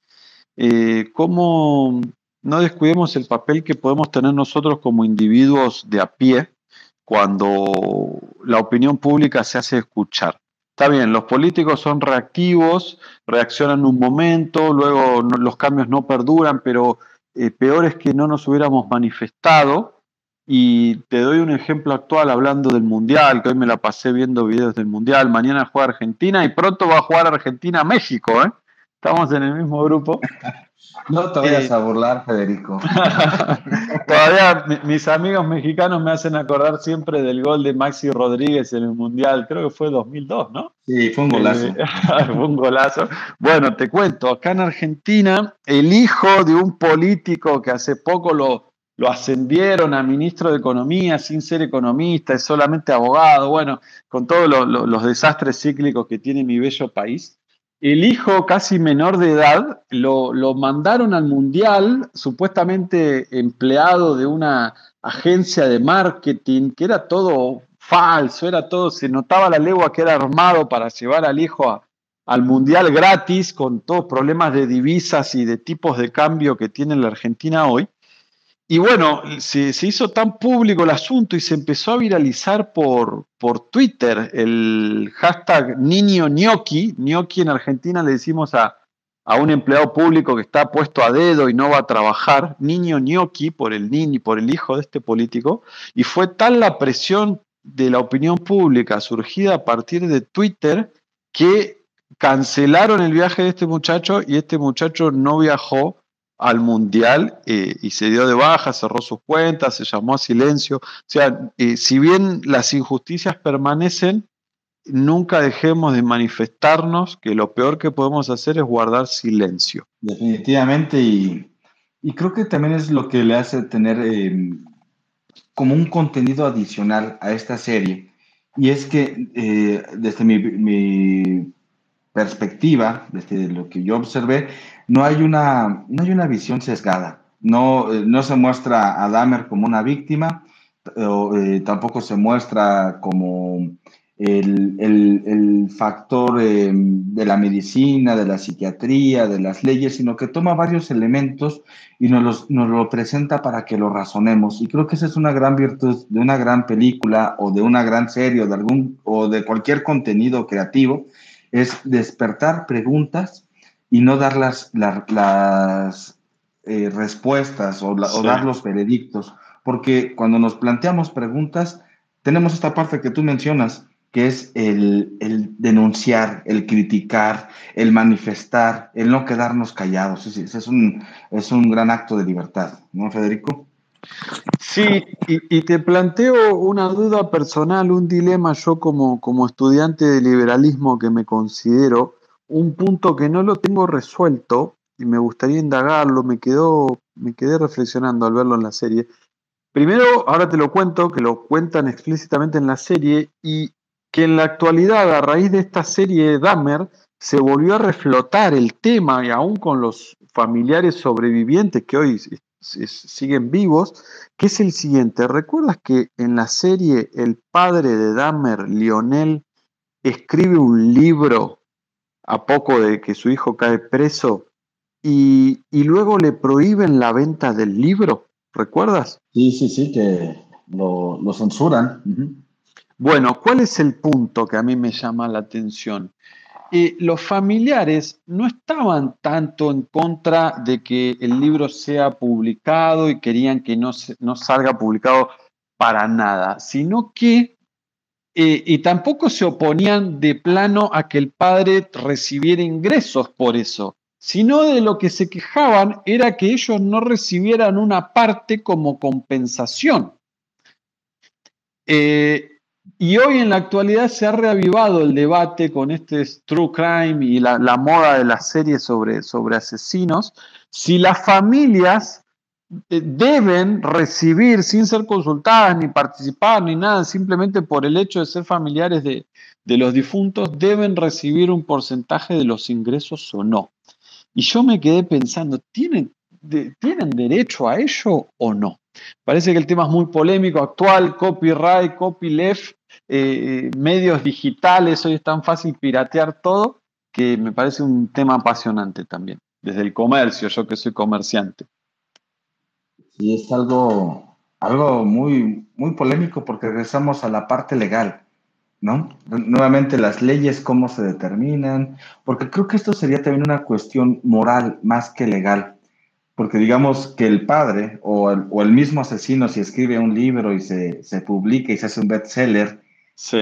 eh, cómo no descuidemos el papel que podemos tener nosotros como individuos de a pie cuando la opinión pública se hace escuchar. Está bien, los políticos son reactivos, reaccionan un momento, luego los cambios no perduran, pero eh, peor es que no nos hubiéramos manifestado. Y te doy un ejemplo actual hablando del Mundial, que hoy me la pasé viendo videos del Mundial. Mañana juega Argentina y pronto va a jugar Argentina-México. ¿eh? Estamos en el mismo grupo. No te vayas a burlar, Federico. Todavía mis amigos mexicanos me hacen acordar siempre del gol de Maxi Rodríguez en el Mundial, creo que fue 2002, ¿no? Sí, fue un golazo. Eh, fue un golazo. Bueno, te cuento, acá en Argentina, el hijo de un político que hace poco lo, lo ascendieron a ministro de Economía sin ser economista, es solamente abogado, bueno, con todos los desastres cíclicos que tiene mi bello país el hijo casi menor de edad lo, mandaron al mundial, supuestamente empleado de una agencia de marketing, que era todo falso, era todo, se notaba la legua que era armado para llevar al hijo al mundial gratis, con todos problemas de divisas y de tipos de cambio que tiene la Argentina hoy. Y bueno, se, hizo tan público el asunto y se empezó a viralizar por, por Twitter el hashtag niño gnocchi. Gnocchi en Argentina le decimos a, a, un empleado público que está puesto a dedo y no va a trabajar, niño gnocchi por el niño, por el hijo de este político. Y fue tal la presión de la opinión pública surgida a partir de Twitter que cancelaron el viaje de este muchacho y este muchacho no viajó al Mundial eh, y se dio de baja, cerró sus cuentas, se llamó a silencio. O sea, eh, si bien las injusticias permanecen, nunca dejemos de manifestarnos que lo peor que podemos hacer es guardar silencio. Definitivamente, y, creo que también es lo que le hace tener em, como un contenido adicional a esta serie. Y es que eh, desde mi, mi perspectiva, desde lo que yo observé, no hay una, no hay una visión sesgada. No, eh, no se muestra a Dahmer como una víctima, eh, tampoco se muestra como el, factor eh, de la medicina, de la psiquiatría, de las leyes, sino que toma varios elementos y nos, nos lo presenta para que lo razonemos. Y creo que esa es una gran virtud de una gran película o de una gran serie o de, algún, o de cualquier contenido creativo, es despertar preguntas y no dar las, las, eh, respuestas o, dar los veredictos, porque cuando nos planteamos preguntas, tenemos esta parte que tú mencionas, que es el, denunciar, el criticar, el manifestar, el no quedarnos callados. Ese es un, es un gran acto de libertad, ¿no, Federico? Sí, y, te planteo una duda personal, un dilema yo como, como estudiante de liberalismo que me considero, un punto que no lo tengo resuelto y me gustaría indagarlo, me, quedó, me quedé reflexionando al verlo en la serie. Primero, ahora te lo cuento, que lo cuentan explícitamente en la serie, y que en la actualidad, a raíz de esta serie de Dahmer, se volvió a reflotar el tema, y aún con los familiares sobrevivientes que hoy siguen vivos, que es el siguiente. ¿Recuerdas que en la serie el padre de Dahmer, Lionel, escribe un libro a poco de que su hijo cae preso y, luego le prohíben la venta del libro? ¿Recuerdas? Sí, sí, sí, que lo, censuran. Bueno, ¿cuál es el punto que a mí me llama la atención? los familiares no estaban tanto en contra de que el libro sea publicado y querían que no, no salga publicado para nada, sino que, eh, y tampoco se oponían de plano a que el padre recibiera ingresos por eso, sino de lo que se quejaban era que ellos no recibieran una parte como compensación. Eh, y hoy en la actualidad se ha reavivado el debate con este true crime y la, moda de las series sobre, asesinos, si las familias deben recibir sin ser consultadas ni participar ni nada, simplemente por el hecho de ser familiares de, los difuntos, deben recibir un porcentaje de los ingresos o no. Y yo me quedé pensando, ¿tienen, ¿tienen derecho a ello o no? Parece que el tema es muy polémico, actual, copyright, copyleft, eh, medios digitales, hoy es tan fácil piratear todo, que me parece un tema apasionante también, desde el comercio, yo que soy comerciante. Sí, es algo, algo muy, muy polémico porque regresamos a la parte legal, ¿no? Nuevamente las leyes, cómo se determinan, porque creo que esto sería también una cuestión moral más que legal porque digamos que el padre o el, mismo asesino, si escribe un libro y se, publica y se hace un bestseller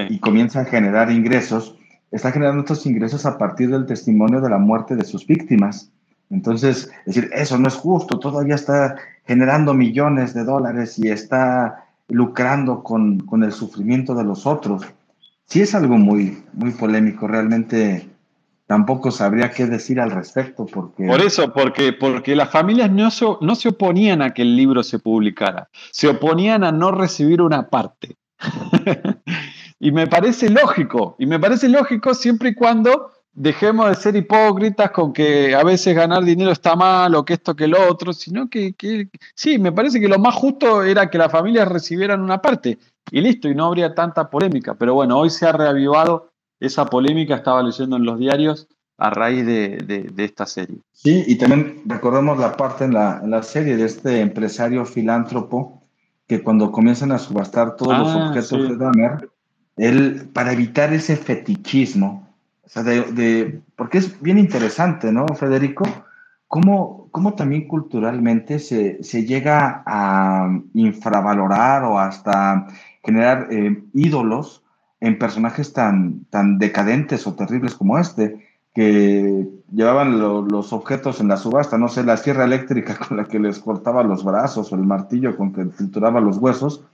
y comienza a generar ingresos, está generando estos ingresos a partir del testimonio de la muerte de sus víctimas. Entonces, es decir, eso no es justo, todavía está generando millones de dólares y está lucrando con, con el sufrimiento de los otros. Sí es algo muy, muy polémico, realmente tampoco sabría qué decir al respecto. Porque... Por eso, porque, porque las familias no se, no se oponían a que el libro se publicara, se oponían a no recibir una parte. y me parece lógico, y me parece lógico siempre y cuando dejemos de ser hipócritas con que a veces ganar dinero está mal o que esto que lo otro, sino que, que sí, me parece que lo más justo era que las familias recibieran una parte y listo, y no habría tanta polémica. Pero bueno, hoy se ha reavivado esa polémica estaba leyendo en los diarios a raíz de, esta serie. Sí, y también recordamos la parte en la, serie de este empresario filántropo que cuando comienzan a subastar todos los ah, objetos de Dahmer, él, para evitar ese fetichismo, sea, de, porque es bien interesante, ¿no, Federico? Cómo, cómo también culturalmente se, se, llega a infravalorar o hasta generar eh, ídolos en personajes tan, tan decadentes o terribles como este, que llevaban los objetos en la subasta, no sé, la sierra eléctrica con la que les cortaba los brazos o el martillo con que trituraba los huesos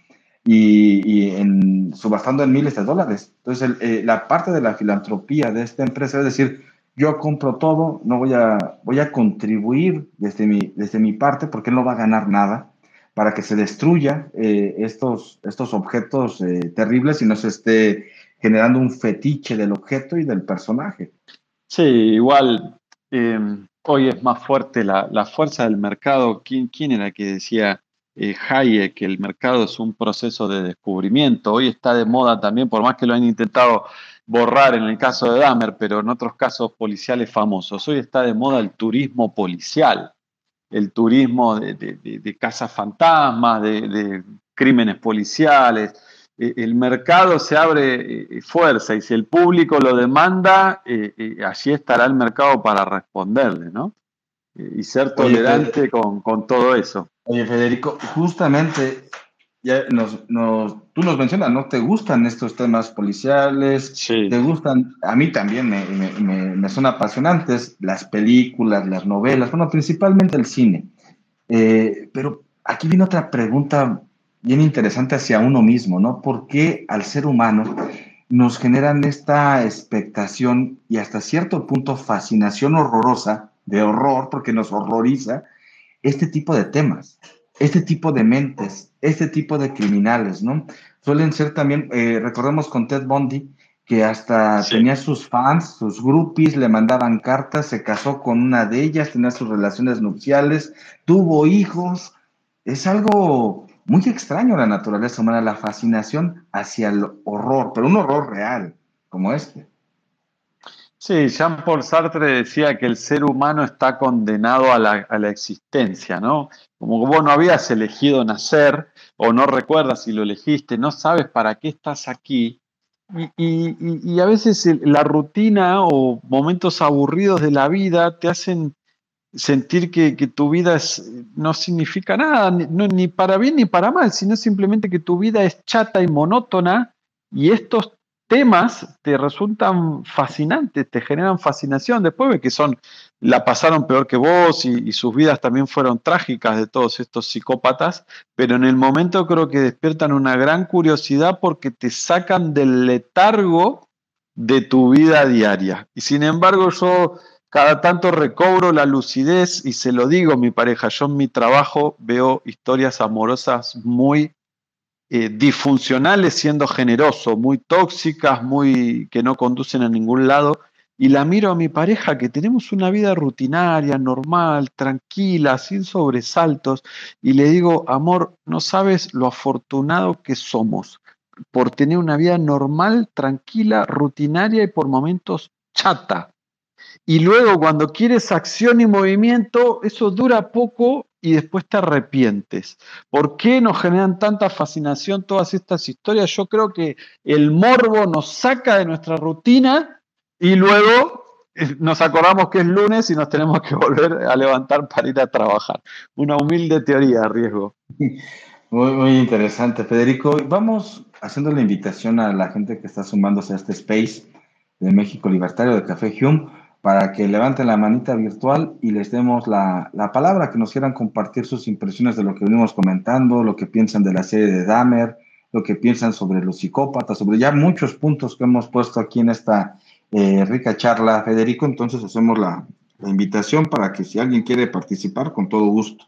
y, en, subastando en miles de dólares. Entonces, eh, la parte de la filantropía de esta empresa es decir, yo compro todo, no voy a, voy a contribuir desde mi, desde mi parte porque él no va a ganar nada para que se destruya eh, estos, estos objetos eh, terribles y no se esté generando un fetiche del objeto y del personaje. Sí, igual hoy es más fuerte la, la, fuerza del mercado. ¿Quién, quién era que decía eh, Hayek que el mercado es un proceso de descubrimiento? Hoy está de moda también, por más que lo han intentado borrar en el caso de Dahmer, pero en otros casos policiales famosos. Hoy está de moda el turismo policial el turismo de, de, casas fantasmas, de, crímenes policiales. E, el mercado se abre eh, fuerza y si el público lo demanda, eh, eh, allí estará el mercado para responderle, ¿no? Y ser tolerante con, con todo eso. Oye, Federico, justamente ya nos, tú nos mencionas, ¿no? ¿Te gustan estos temas policiales? Sí. ¿Te gustan? A mí también me, me, me, son apasionantes las películas, las novelas, bueno, principalmente el cine. Eh, pero aquí viene otra pregunta bien interesante hacia uno mismo, ¿no? ¿Por qué al ser humano nos generan esta expectación y hasta cierto punto fascinación horrorosa, de horror, porque nos horroriza este tipo de temas? este tipo de mentes, este tipo de criminales, ¿no? Suelen ser también, eh, recordemos con Ted Bundy, que hasta tenía sus fans, sus groupies, le mandaban cartas, se casó con una de ellas, tenía sus relaciones nupciales, tuvo hijos. Es algo muy extraño la naturaleza humana, la fascinación hacia el horror, pero un horror real, como este. Sí, Jean-Paul Sartre decía que el ser humano está condenado a la, existencia, ¿no? Como vos no habías elegido nacer o no recuerdas si lo elegiste, no sabes para qué estás aquí, y, a veces la rutina o momentos aburridos de la vida te hacen sentir que, tu vida no significa nada, ni, para bien ni para mal, sino simplemente que tu vida es chata y monótona y estos temas te resultan fascinantes, te generan fascinación. Después ves que son, la pasaron peor que vos y, sus vidas también fueron trágicas de todos estos psicópatas, pero en el momento creo que despiertan una gran curiosidad porque te sacan del letargo de tu vida diaria. Y sin embargo yo cada tanto recobro la lucidez y se lo digo a mi pareja, yo en mi trabajo veo historias amorosas muy eh, disfuncionales siendo generoso, muy tóxicas, muy que no conducen a ningún lado. Y la miro a mi pareja que tenemos una vida rutinaria, normal, tranquila, sin sobresaltos, y le digo, amor, no sabes lo afortunado que somos por tener una vida normal, tranquila, rutinaria y por momentos chata. Y luego cuando quieres acción y movimiento, eso dura poco y después te arrepientes. ¿Por qué nos generan tanta fascinación todas estas historias? Yo creo que el morbo nos saca de nuestra rutina y luego eh, nos acordamos que es lunes y nos tenemos que volver a levantar para ir a trabajar. Una humilde teoría, riesgo. Muy, muy interesante, Federico. Vamos haciendo la invitación a la gente que está sumándose a este space de México Libertario de Café Hume para que levanten la manita virtual y les demos la, palabra, que nos quieran compartir sus impresiones de lo que venimos comentando, lo que piensan de la serie de Dahmer, lo que piensan sobre los psicópatas, sobre ya muchos puntos que hemos puesto aquí en esta eh, rica charla, Federico. Entonces hacemos la, invitación para que si alguien quiere participar, con todo gusto.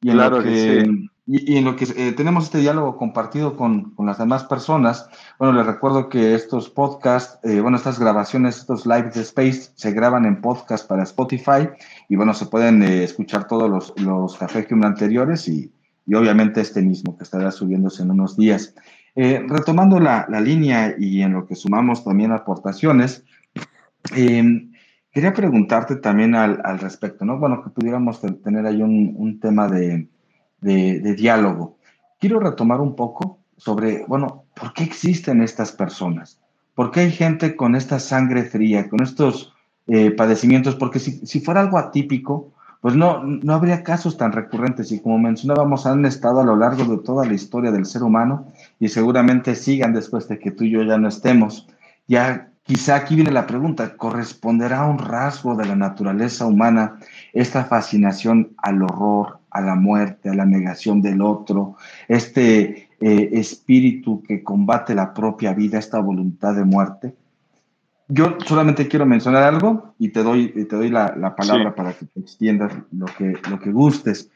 Y claro que, sí y, en lo que eh, tenemos este diálogo compartido con, con, las demás personas, bueno, les recuerdo que estos podcasts, eh, bueno, estas grabaciones, estos live de Space se graban en podcast para Spotify y bueno, se pueden eh, escuchar todos los, los Café anteriores y, y, obviamente este mismo que estará subiéndose en unos días. retomando la, la, línea y en lo que sumamos también aportaciones, quería preguntarte también al, al, respecto, ¿no? Bueno, que pudiéramos tener ahí un, un tema de de, diálogo. Quiero retomar un poco sobre, bueno, ¿por qué existen estas personas? ¿Por qué hay gente con esta sangre fría, con estos eh, padecimientos? Porque si, si, fuera algo atípico, pues no, no habría casos tan recurrentes y como mencionábamos, han estado a lo largo de toda la historia del ser humano y seguramente sigan después de que tú y yo ya no estemos. Ya quizá aquí viene la pregunta, ¿corresponderá a un rasgo de la naturaleza humana esta fascinación al horror, a la muerte, a la negación del otro, este eh, espíritu que combate la propia vida, esta voluntad de muerte. Yo solamente quiero mencionar algo y te doy, te doy la, palabra para que te extiendas lo que, lo que gustes.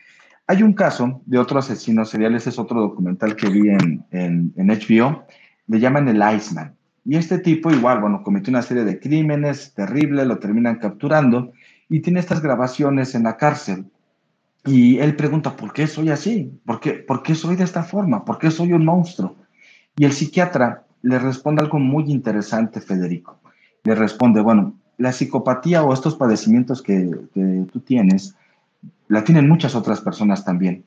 Hay un caso de otro asesino serial, ese es otro documental que vi en, en, en HBO, le llaman el Iceman. Y este tipo igual, bueno, cometió una serie de crímenes terribles, lo terminan capturando y tiene estas grabaciones en la cárcel y él pregunta, ¿por qué soy así? ¿Por qué, ¿Por qué soy de esta forma? ¿Por qué soy un monstruo? Y el psiquiatra le responde algo muy interesante, Federico. Le responde, bueno, la psicopatía o estos padecimientos que, que tú tienes, la tienen muchas otras personas también.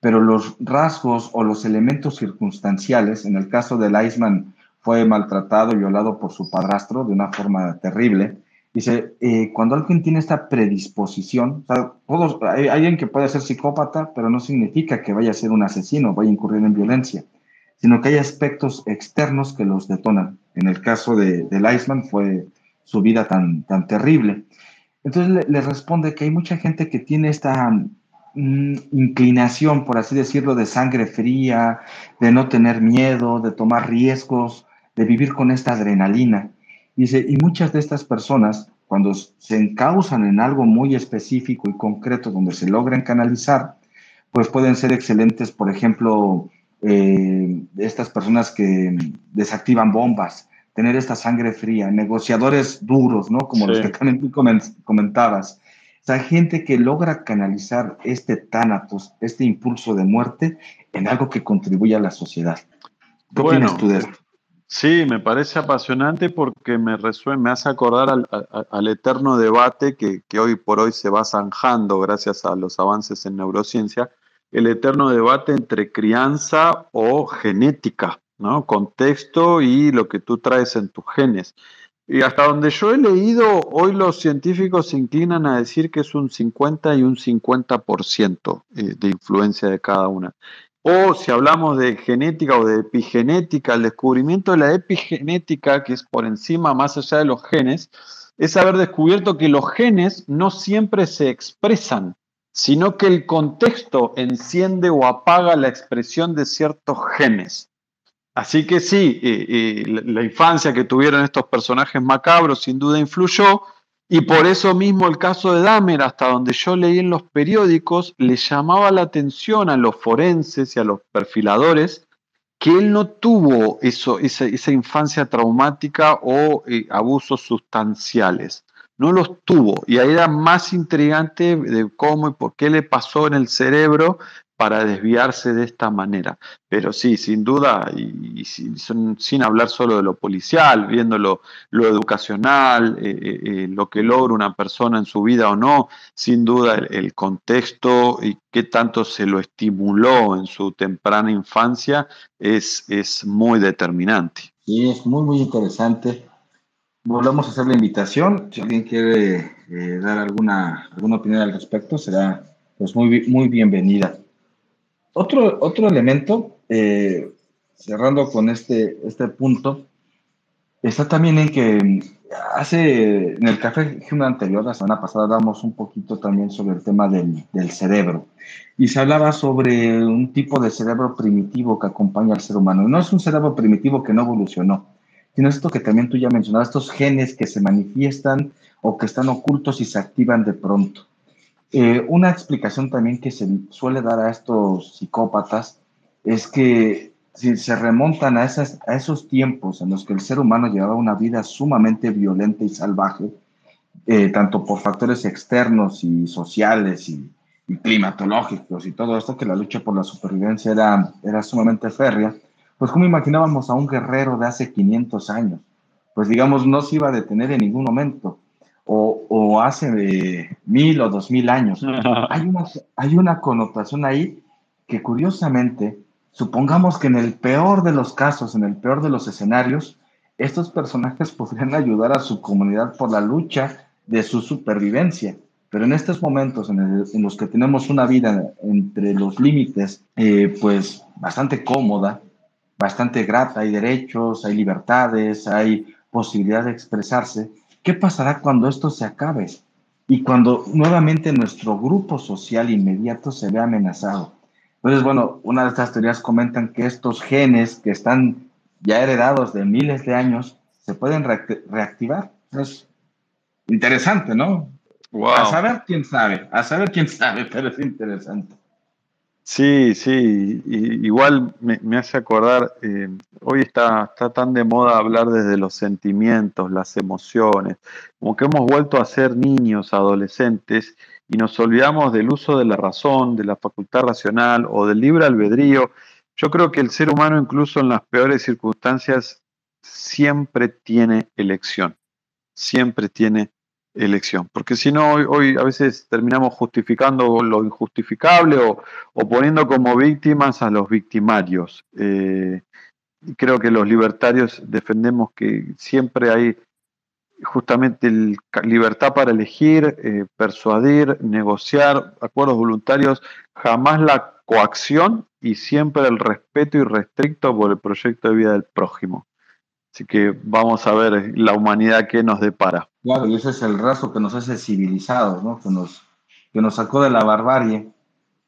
Pero los rasgos o los elementos circunstanciales, en el caso del Iceman, fue maltratado y violado por su padrastro de una forma terrible, Dice, eh, cuando alguien tiene esta predisposición, todos, hay, alguien que puede ser psicópata, pero no significa que vaya a ser un asesino, vaya a incurrir en violencia, sino que hay aspectos externos que los detonan. En el caso de, del Iceman fue su vida tan, tan terrible. Entonces le, responde que hay mucha gente que tiene esta mm, inclinación, por así decirlo, de sangre fría, de no tener miedo, de tomar riesgos, de vivir con esta adrenalina. Dice, y muchas de estas personas, cuando se encausan en algo muy específico y concreto donde se logran canalizar, pues pueden ser excelentes, por ejemplo, eh, estas personas que desactivan bombas, tener esta sangre fría, negociadores duros, ¿no? Como los que también tú comentabas. O sea, gente que logra canalizar este tánatos, este impulso de muerte, en algo que contribuye a la sociedad. ¿Qué opinas tú de esto? Sí, me parece apasionante porque me resuena, me hace acordar al, eterno debate que, que, hoy por hoy se va zanjando gracias a los avances en neurociencia, el eterno debate entre crianza o genética, ¿no? Contexto y lo que tú traes en tus genes. Y hasta donde yo he leído, hoy los científicos se inclinan a decir que es un 50 y un 50% eh, de influencia de cada una. O si hablamos de genética o de epigenética, el descubrimiento de la epigenética, que es por encima, más allá de los genes, es haber descubierto que los genes no siempre se expresan, sino que el contexto enciende o apaga la expresión de ciertos genes. Así que sí, eh, eh, la infancia que tuvieron estos personajes macabros sin duda influyó, y por eso mismo el caso de Dahmer, hasta donde yo leí en los periódicos, le llamaba la atención a los forenses y a los perfiladores que él no tuvo esa, infancia traumática o eh, abusos sustanciales. No los tuvo. Y ahí era más intrigante de cómo y por qué le pasó en el cerebro para desviarse de esta manera. Pero sí, sin duda, y, sin, hablar solo de lo policial, viendo lo, educacional, eh, eh, eh, lo que logra una persona en su vida o no, sin duda el, contexto y qué tanto se lo estimuló en su temprana infancia es, es muy determinante. Sí, es muy, muy interesante. Volvemos a hacer la invitación. Si alguien quiere dar alguna, alguna opinión al respecto, será pues muy, muy bienvenida. Otro, otro elemento, eh, cerrando con este, este punto, está también en que hace, en el café anterior, la semana pasada, hablamos un poquito también sobre el tema del, del, cerebro. Y se hablaba sobre un tipo de cerebro primitivo que acompaña al ser humano. No es un cerebro primitivo que no evolucionó, sino esto que también tú ya mencionabas, estos genes que se manifiestan o que están ocultos y se activan de pronto. Eh, una explicación también que se suele dar a estos psicópatas es que si se remontan a, esos tiempos en los que el ser humano llevaba una vida sumamente violenta y salvaje, eh, tanto por factores externos y sociales y, climatológicos y todo esto, que la lucha por la supervivencia era, era sumamente férrea, pues como imaginábamos a un guerrero de hace 500 años, pues digamos no se iba a detener en ningún momento o, hace mil o dos mil años. hay, una, hay una connotación ahí que curiosamente, supongamos que en el peor de los casos, en el peor de los escenarios, estos personajes podrían ayudar a su comunidad por la lucha de su supervivencia. Pero en estos momentos en, los que tenemos una vida entre los límites, eh, pues bastante cómoda, bastante grata, hay derechos, hay libertades, hay posibilidad de expresarse, ¿Qué pasará cuando esto se acabe? Y cuando nuevamente nuestro grupo social inmediato se ve amenazado. Entonces, bueno, una de estas teorías comentan que estos genes que están ya heredados de miles de años se pueden reactivar. Es interesante, ¿no? A saber quién sabe, a saber quién sabe, pero es interesante. Sí, sí, igual me, hace acordar, eh, hoy está, está tan de moda hablar desde los sentimientos, las emociones, como que hemos vuelto a ser niños, adolescentes, y nos olvidamos del uso de la razón, de la facultad racional o del libre albedrío. Yo creo que el ser humano, incluso en las peores circunstancias, siempre tiene elección, siempre tiene elección. Porque si no, hoy, a veces terminamos justificando lo injustificable o, poniendo como víctimas a los victimarios. Eh, creo que los libertarios defendemos que siempre hay justamente libertad para elegir, eh, persuadir, negociar, acuerdos voluntarios, jamás la coacción y siempre el respeto irrestricto por el proyecto de vida del prójimo. Así que vamos a ver la humanidad que nos depara. Claro, y ese es el rasgo que nos hace civilizados, ¿no? que, nos, que nos sacó de la barbarie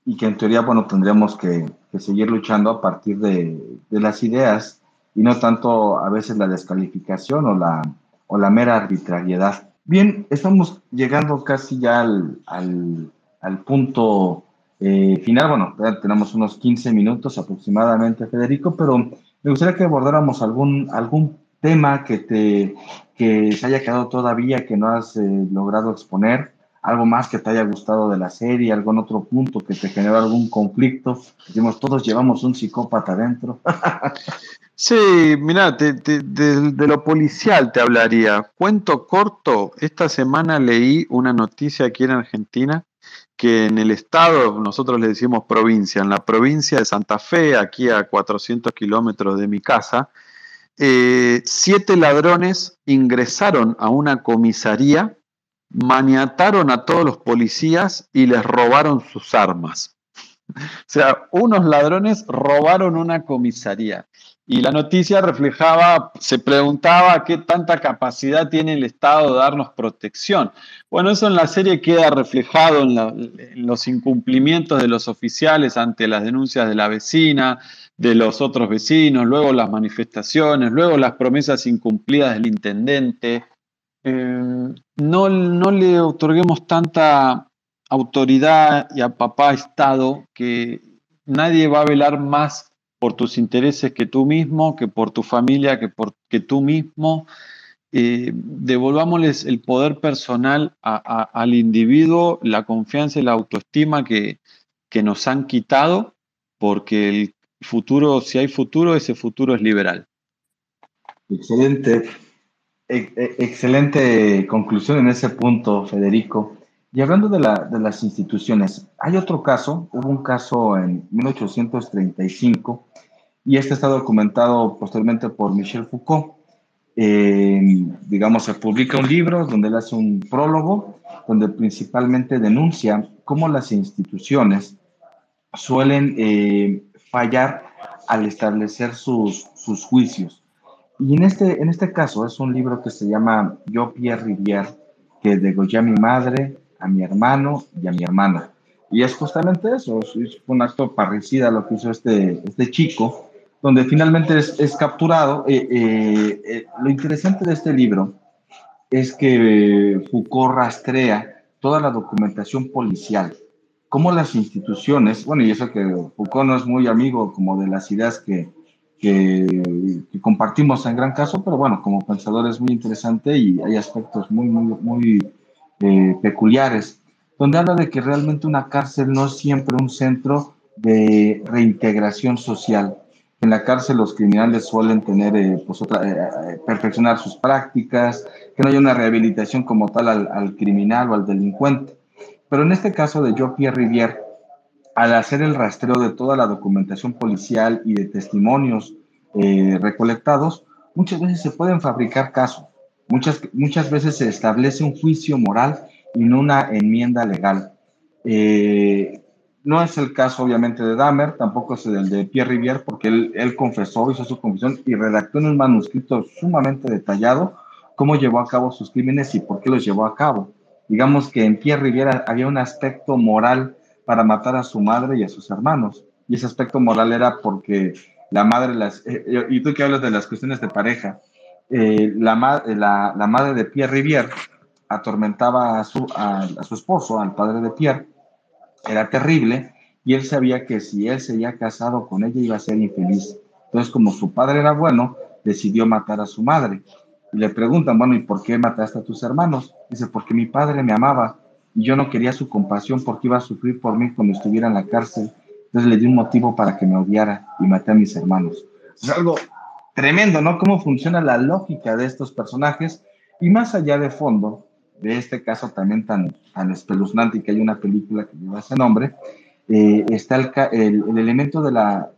y que en teoría, bueno, tendríamos que, seguir luchando a partir de, las ideas y no tanto a veces la descalificación o la, o la mera arbitrariedad. Bien, estamos llegando casi ya al, al, al punto eh, final. Bueno, ya tenemos unos 15 minutos aproximadamente, Federico, pero me gustaría que abordáramos algún, algún tema que te que se haya quedado todavía que no has eh, logrado exponer, algo más que te haya gustado de la serie, algún otro punto que te generó algún conflicto. Decimos, todos llevamos un psicópata adentro. sí, mira, de, de, lo policial te hablaría. Cuento corto, esta semana leí una noticia aquí en Argentina que en el estado, nosotros le decimos provincia, en la provincia de Santa Fe, aquí a 400 kilómetros de mi casa, eh, siete ladrones ingresaron a una comisaría, maniataron a todos los policías y les robaron sus armas. O sea, unos ladrones robaron una comisaría. Y la noticia reflejaba, se preguntaba qué tanta capacidad tiene el Estado de darnos protección. Bueno, eso en la serie queda reflejado en, los incumplimientos de los oficiales ante las denuncias de la vecina, de los otros vecinos, luego las manifestaciones, luego las promesas incumplidas del intendente. Eh, no, no le otorguemos tanta autoridad y a papá Estado que nadie va a velar más por tus intereses que tú mismo, que por tu familia, que por que tú mismo. Eh, devolvámosles el poder personal al individuo, la confianza y la autoestima que, que nos han quitado, porque el futuro, si hay futuro, ese futuro es liberal. Excelente, e, e, excelente conclusión en ese punto, Federico. Y hablando de, las instituciones, hay otro caso, hubo un caso en 1835 y este está documentado posteriormente por Michel Foucault. Eh, digamos, se publica un libro donde él hace un prólogo, donde principalmente denuncia cómo las instituciones suelen eh, fallar al establecer sus, sus juicios. Y en este, en este caso es un libro que se llama Yo Pierre Rivière, que degollé a mi madre, a mi hermano y a mi hermana. Y es justamente eso, es un acto parricida lo que hizo este, este chico, donde finalmente es, es capturado. Eh, eh, eh, lo interesante de este libro es que Foucault rastrea toda la documentación policial, cómo las instituciones, bueno, y eso que Foucault no es muy amigo como de las ideas que, que, compartimos en gran caso, pero bueno, como pensador es muy interesante y hay aspectos muy, muy, muy eh, peculiares, donde habla de que realmente una cárcel no es siempre un centro de reintegración social. En la cárcel los criminales suelen tener, eh, pues eh, perfeccionar sus prácticas, que no haya una rehabilitación como tal al, criminal o al delincuente. Pero en este caso de Jean-Pierre Rivière, al hacer el rastreo de toda la documentación policial y de testimonios recolectados, muchas veces se pueden fabricar casos Muchas, muchas veces se establece un juicio moral y no una enmienda legal. Eh, no es el caso, obviamente, de Dahmer, tampoco es el de Pierre Rivière, porque él, él confesó, hizo su confesión y redactó en un manuscrito sumamente detallado cómo llevó a cabo sus crímenes y por qué los llevó a cabo. Digamos que en Pierre Rivière había un aspecto moral para matar a su madre y a sus hermanos. Y ese aspecto moral era porque la madre, las, eh, y tú que hablas de las cuestiones de pareja, eh, la, madre de Pierre Rivière atormentaba a su, a, su esposo, al padre de Pierre, era terrible y él sabía que si él se había casado con ella iba a ser infeliz. Entonces, como su padre era bueno, decidió matar a su madre. Y le preguntan, bueno, ¿y por qué mataste a tus hermanos? Dice, porque mi padre me amaba y yo no quería su compasión porque iba a sufrir por mí cuando estuviera en la cárcel. Entonces le di un motivo para que me odiara y maté a mis hermanos. Es algo tremendo, ¿no? Cómo funciona la lógica de estos personajes y más allá de fondo, de este caso también tan, tan espeluznante que hay una película que lleva ese nombre, eh, está el, el, elemento de la,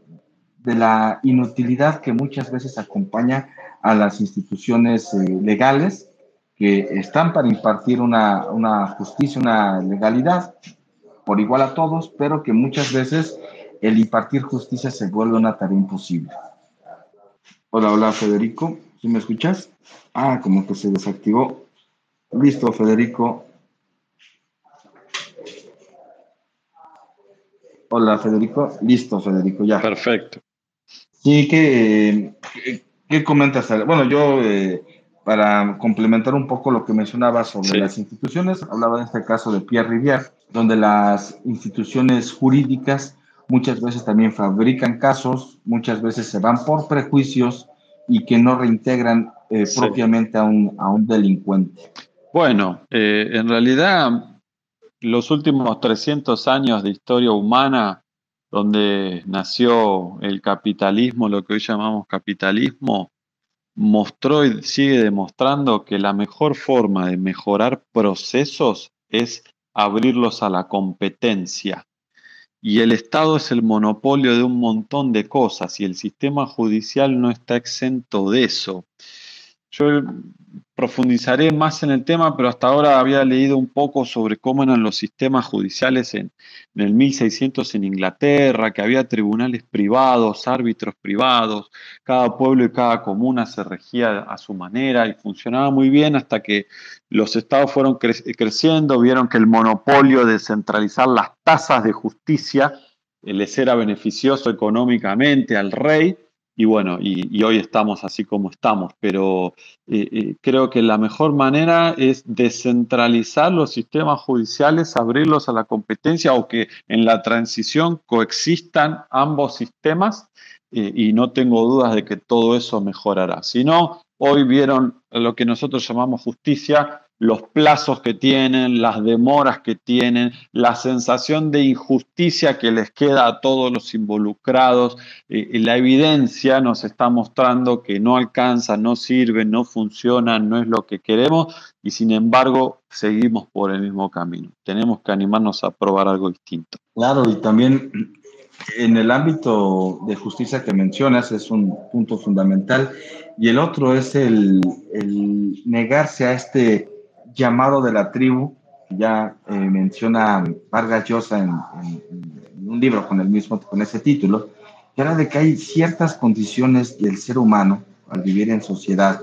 de la inutilidad que muchas veces acompaña a las instituciones eh, legales que están para impartir una, una justicia, una legalidad por igual a todos, pero que muchas veces el impartir justicia se vuelve una tarea imposible. Hola, hola Federico, ¿sí me escuchas? Ah, como que se desactivó. Listo, Federico. Hola, Federico. Listo, Federico, ya. Perfecto. Sí, ¿qué, qué, comentas? Bueno, yo, eh, para complementar un poco lo que mencionaba sobre las instituciones, hablaba en este caso de Pierre Rivière, donde las instituciones jurídicas muchas veces también fabrican casos, muchas veces se van por prejuicios y que no reintegran eh, propiamente a un, a un delincuente. Bueno, eh, en realidad los últimos 300 años de historia humana, donde nació el capitalismo, lo que hoy llamamos capitalismo, mostró y sigue demostrando que la mejor forma de mejorar procesos es abrirlos a la competencia. Y el Estado es el monopolio de un montón de cosas y el sistema judicial no está exento de eso. Yo profundizaré más en el tema, pero hasta ahora había leído un poco sobre cómo eran los sistemas judiciales en, el 1600 en Inglaterra, que había tribunales privados, árbitros privados, cada pueblo y cada comuna se regía a su manera y funcionaba muy bien hasta que los estados fueron creciendo, vieron que el monopolio de centralizar las tasas de justicia les era beneficioso económicamente al rey y bueno, y, hoy estamos así como estamos, pero eh, eh, creo que la mejor manera es descentralizar los sistemas judiciales, abrirlos a la competencia o que en la transición coexistan ambos sistemas eh, y no tengo dudas de que todo eso mejorará. Si no, hoy vieron lo que nosotros llamamos justicia, los plazos que tienen, las demoras que tienen, la sensación de injusticia que les queda a todos los involucrados. Eh, la evidencia nos está mostrando que no alcanza, no sirve, no funciona, no es lo que queremos y sin embargo seguimos por el mismo camino. Tenemos que animarnos a probar algo distinto. Claro, y también en el ámbito de justicia que mencionas es un punto fundamental y el otro es el negarse a este llamado de la tribu, ya eh, menciona Vargas Llosa en, un libro con el mismo, con ese título, que habla de que hay ciertas condiciones del ser humano al vivir en sociedad,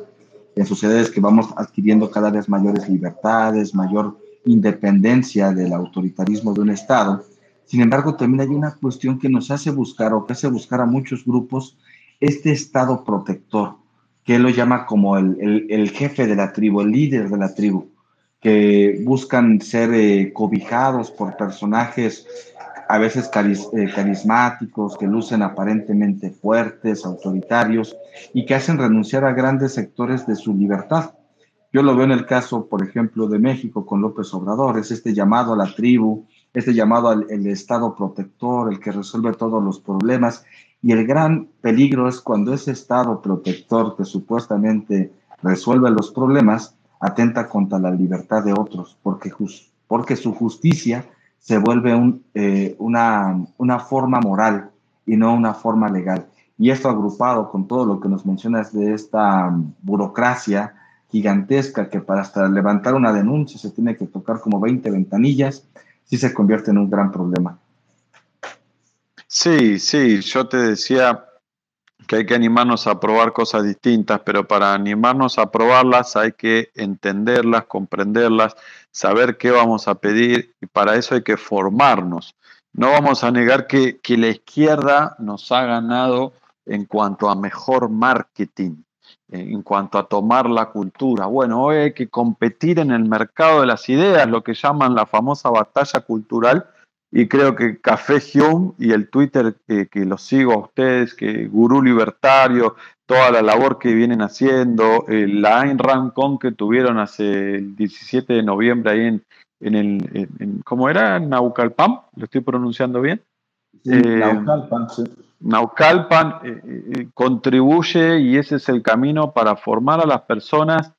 en sociedades que vamos adquiriendo cada vez mayores libertades, mayor independencia del autoritarismo de un Estado. Sin embargo, también hay una cuestión que nos hace buscar o que hace buscar a muchos grupos este Estado protector, que él lo llama como el, el jefe de la tribu, el líder de la tribu que buscan ser eh, cobijados por personajes a veces eh, carismáticos, que lucen aparentemente fuertes, autoritarios y que hacen renunciar a grandes sectores de su libertad. Yo lo veo en el caso, por ejemplo, de México con López Obrador, es este llamado a la tribu, este llamado al Estado protector, el que resuelve todos los problemas. Y el gran peligro es cuando ese Estado protector que supuestamente resuelve los problemas, atenta contra la libertad de otros, porque, porque su justicia se vuelve eh, una, una forma moral y no una forma legal. Y esto agrupado con todo lo que nos mencionas de esta burocracia gigantesca que para hasta levantar una denuncia se tiene que tocar como 20 ventanillas, sí se convierte en un gran problema. Sí, sí, yo te decía, que hay que animarnos a probar cosas distintas, pero para animarnos a probarlas hay que entenderlas, comprenderlas, saber qué vamos a pedir y para eso hay que formarnos. No vamos a negar que, la izquierda nos ha ganado en cuanto a mejor marketing, en cuanto a tomar la cultura. Bueno, hoy hay que competir en el mercado de las ideas, lo que llaman la famosa batalla cultural, y creo que Café Hume y el Twitter que, que los sigo a ustedes, que Gurú Libertario, toda la labor que vienen haciendo, la Ayn Rand Con que tuvieron hace el 17 de noviembre ahí en, en el, en, ¿cómo era? Naucalpan, lo estoy pronunciando bien. Eh, Naucalpan, sí. Naucalpan eh, eh, contribuye y ese es el camino para formar a las personas,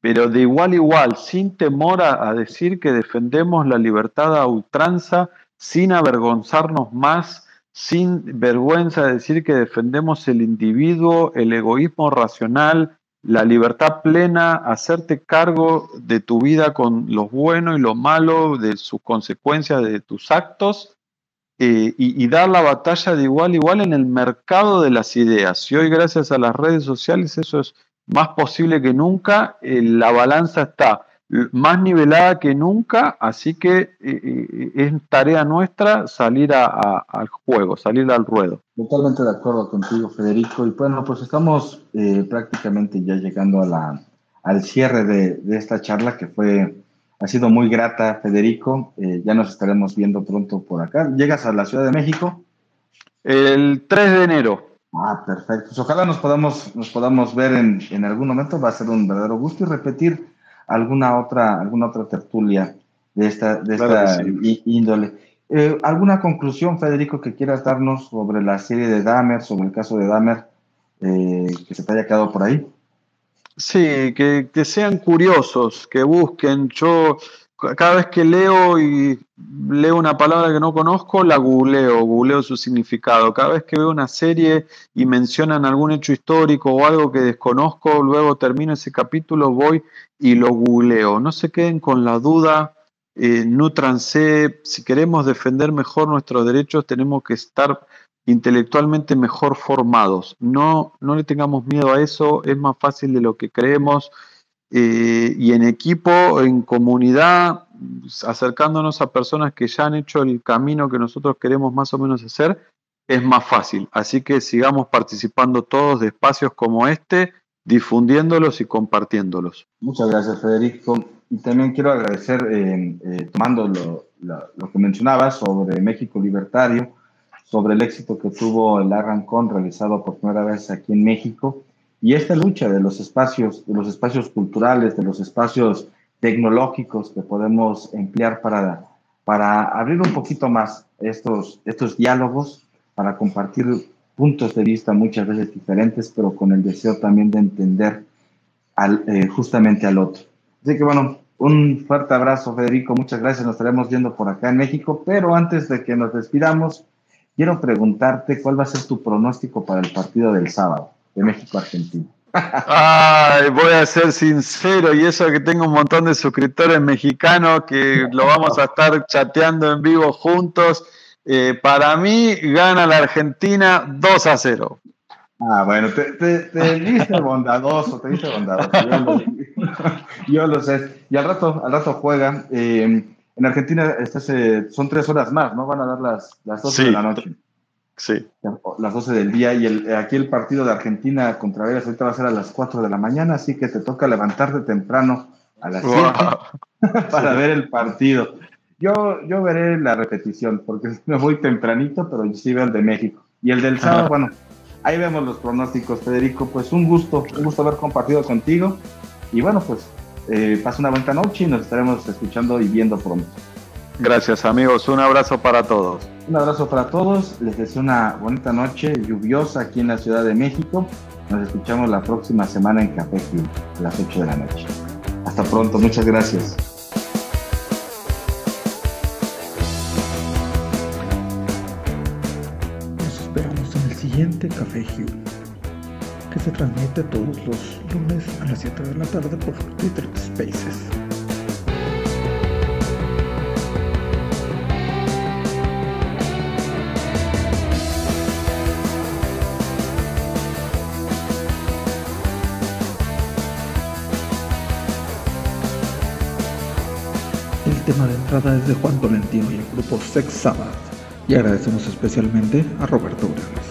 pero de igual a igual, sin temor a decir que defendemos la libertad a ultranza sin avergonzarnos más, sin vergüenza de decir que defendemos el individuo, el egoísmo racional, la libertad plena, hacerte cargo de tu vida con lo bueno y lo malo, de sus consecuencias de tus actos, eh, y, dar la batalla de igual a igual en el mercado de las ideas. Y hoy gracias a las redes sociales eso es más posible que nunca, eh, la balanza está más nivelada que nunca, así que eh, eh, es tarea nuestra salir al juego, salir al ruedo. Totalmente de acuerdo contigo, Federico. Y bueno, pues estamos eh, prácticamente ya llegando a la, al cierre de, esta charla que fue, ha sido muy grata, Federico. Eh, ya nos estaremos viendo pronto por acá. ¿Llegas a la Ciudad de México? El 3 de enero. Ah, perfecto. Pues ojalá nos podamos, nos podamos ver en, en, algún momento. Va a ser un verdadero gusto y repetir alguna otra, alguna otra tertulia de esta, de esta índole. Eh, ¿Alguna conclusión, Federico, que quieras darnos sobre la serie de Dahmer, sobre el caso de Dahmer, eh, que se te haya quedado por ahí? Sí, que, que, sean curiosos, que busquen. Yo cada vez que leo y leo una palabra que no conozco, la googleo, googleo su significado. Cada vez que veo una serie y mencionan algún hecho histórico o algo que desconozco, luego termino ese capítulo, voy y lo googleo. No se queden con la duda, eh, nutranse. Si queremos defender mejor nuestros derechos, tenemos que estar intelectualmente mejor formados. No, no le tengamos miedo a eso, es más fácil de lo que creemos. Eh, y en equipo, en comunidad, acercándonos a personas que ya han hecho el camino que nosotros queremos más o menos hacer, es más fácil. Así que sigamos participando todos de espacios como este, difundiéndolos y compartiéndolos. Muchas gracias, Federico. Y también quiero agradecer, eh, eh, tomando lo, lo, que mencionabas sobre México Libertario, sobre el éxito que tuvo el Arrancón realizado por primera vez aquí en México y esta lucha de los espacios, de los espacios culturales, de los espacios tecnológicos que podemos emplear para, para abrir un poquito más estos, estos diálogos, para compartir puntos de vista muchas veces diferentes, pero con el deseo también de entender eh, justamente al otro. Así que bueno, un fuerte abrazo, Federico. Muchas gracias. Nos estaremos viendo por acá en México. Pero antes de que nos despidamos, quiero preguntarte cuál va a ser tu pronóstico para el partido del sábado de México-Argentina. Ay, voy a ser sincero, y eso que tengo un montón de suscriptores mexicanos que lo vamos a estar chateando en vivo juntos. Eh, para mí gana la Argentina 2 a 0. Ah, bueno, te, te, dice bondadoso, te dice bondadoso. Yo lo, sé. Y al rato, al rato juega. Eh, en Argentina son tres horas más, ¿no? Van a dar las, las 12 de la noche. Sí. Las 12 del día y el, aquí el partido de Argentina contra Vegas ahorita va a ser a las 4 de la mañana, así que te toca levantarte temprano a las 7 para ver el partido. Yo, yo veré la repetición porque me voy tempranito, pero sí veo el de México. Y el del sábado, bueno, ahí vemos los pronósticos, Federico. Pues un gusto, un gusto haber compartido contigo. Y bueno, pues eh, pasa una buena noche y nos estaremos escuchando y viendo pronto. Gracias amigos, un abrazo para todos. Un abrazo para todos, les deseo una bonita noche lluviosa aquí en la Ciudad de México. Nos escuchamos la próxima semana en Café Club a las 8 de la noche. Hasta pronto, muchas gracias. Nos esperamos en el siguiente Café Hugh, que se transmite todos los lunes a las 7 de la tarde por Twitter Spaces. Tema de entrada es de Juan Tolentino y el grupo Sex Sabbath. Y agradecemos especialmente a Roberto Uranes.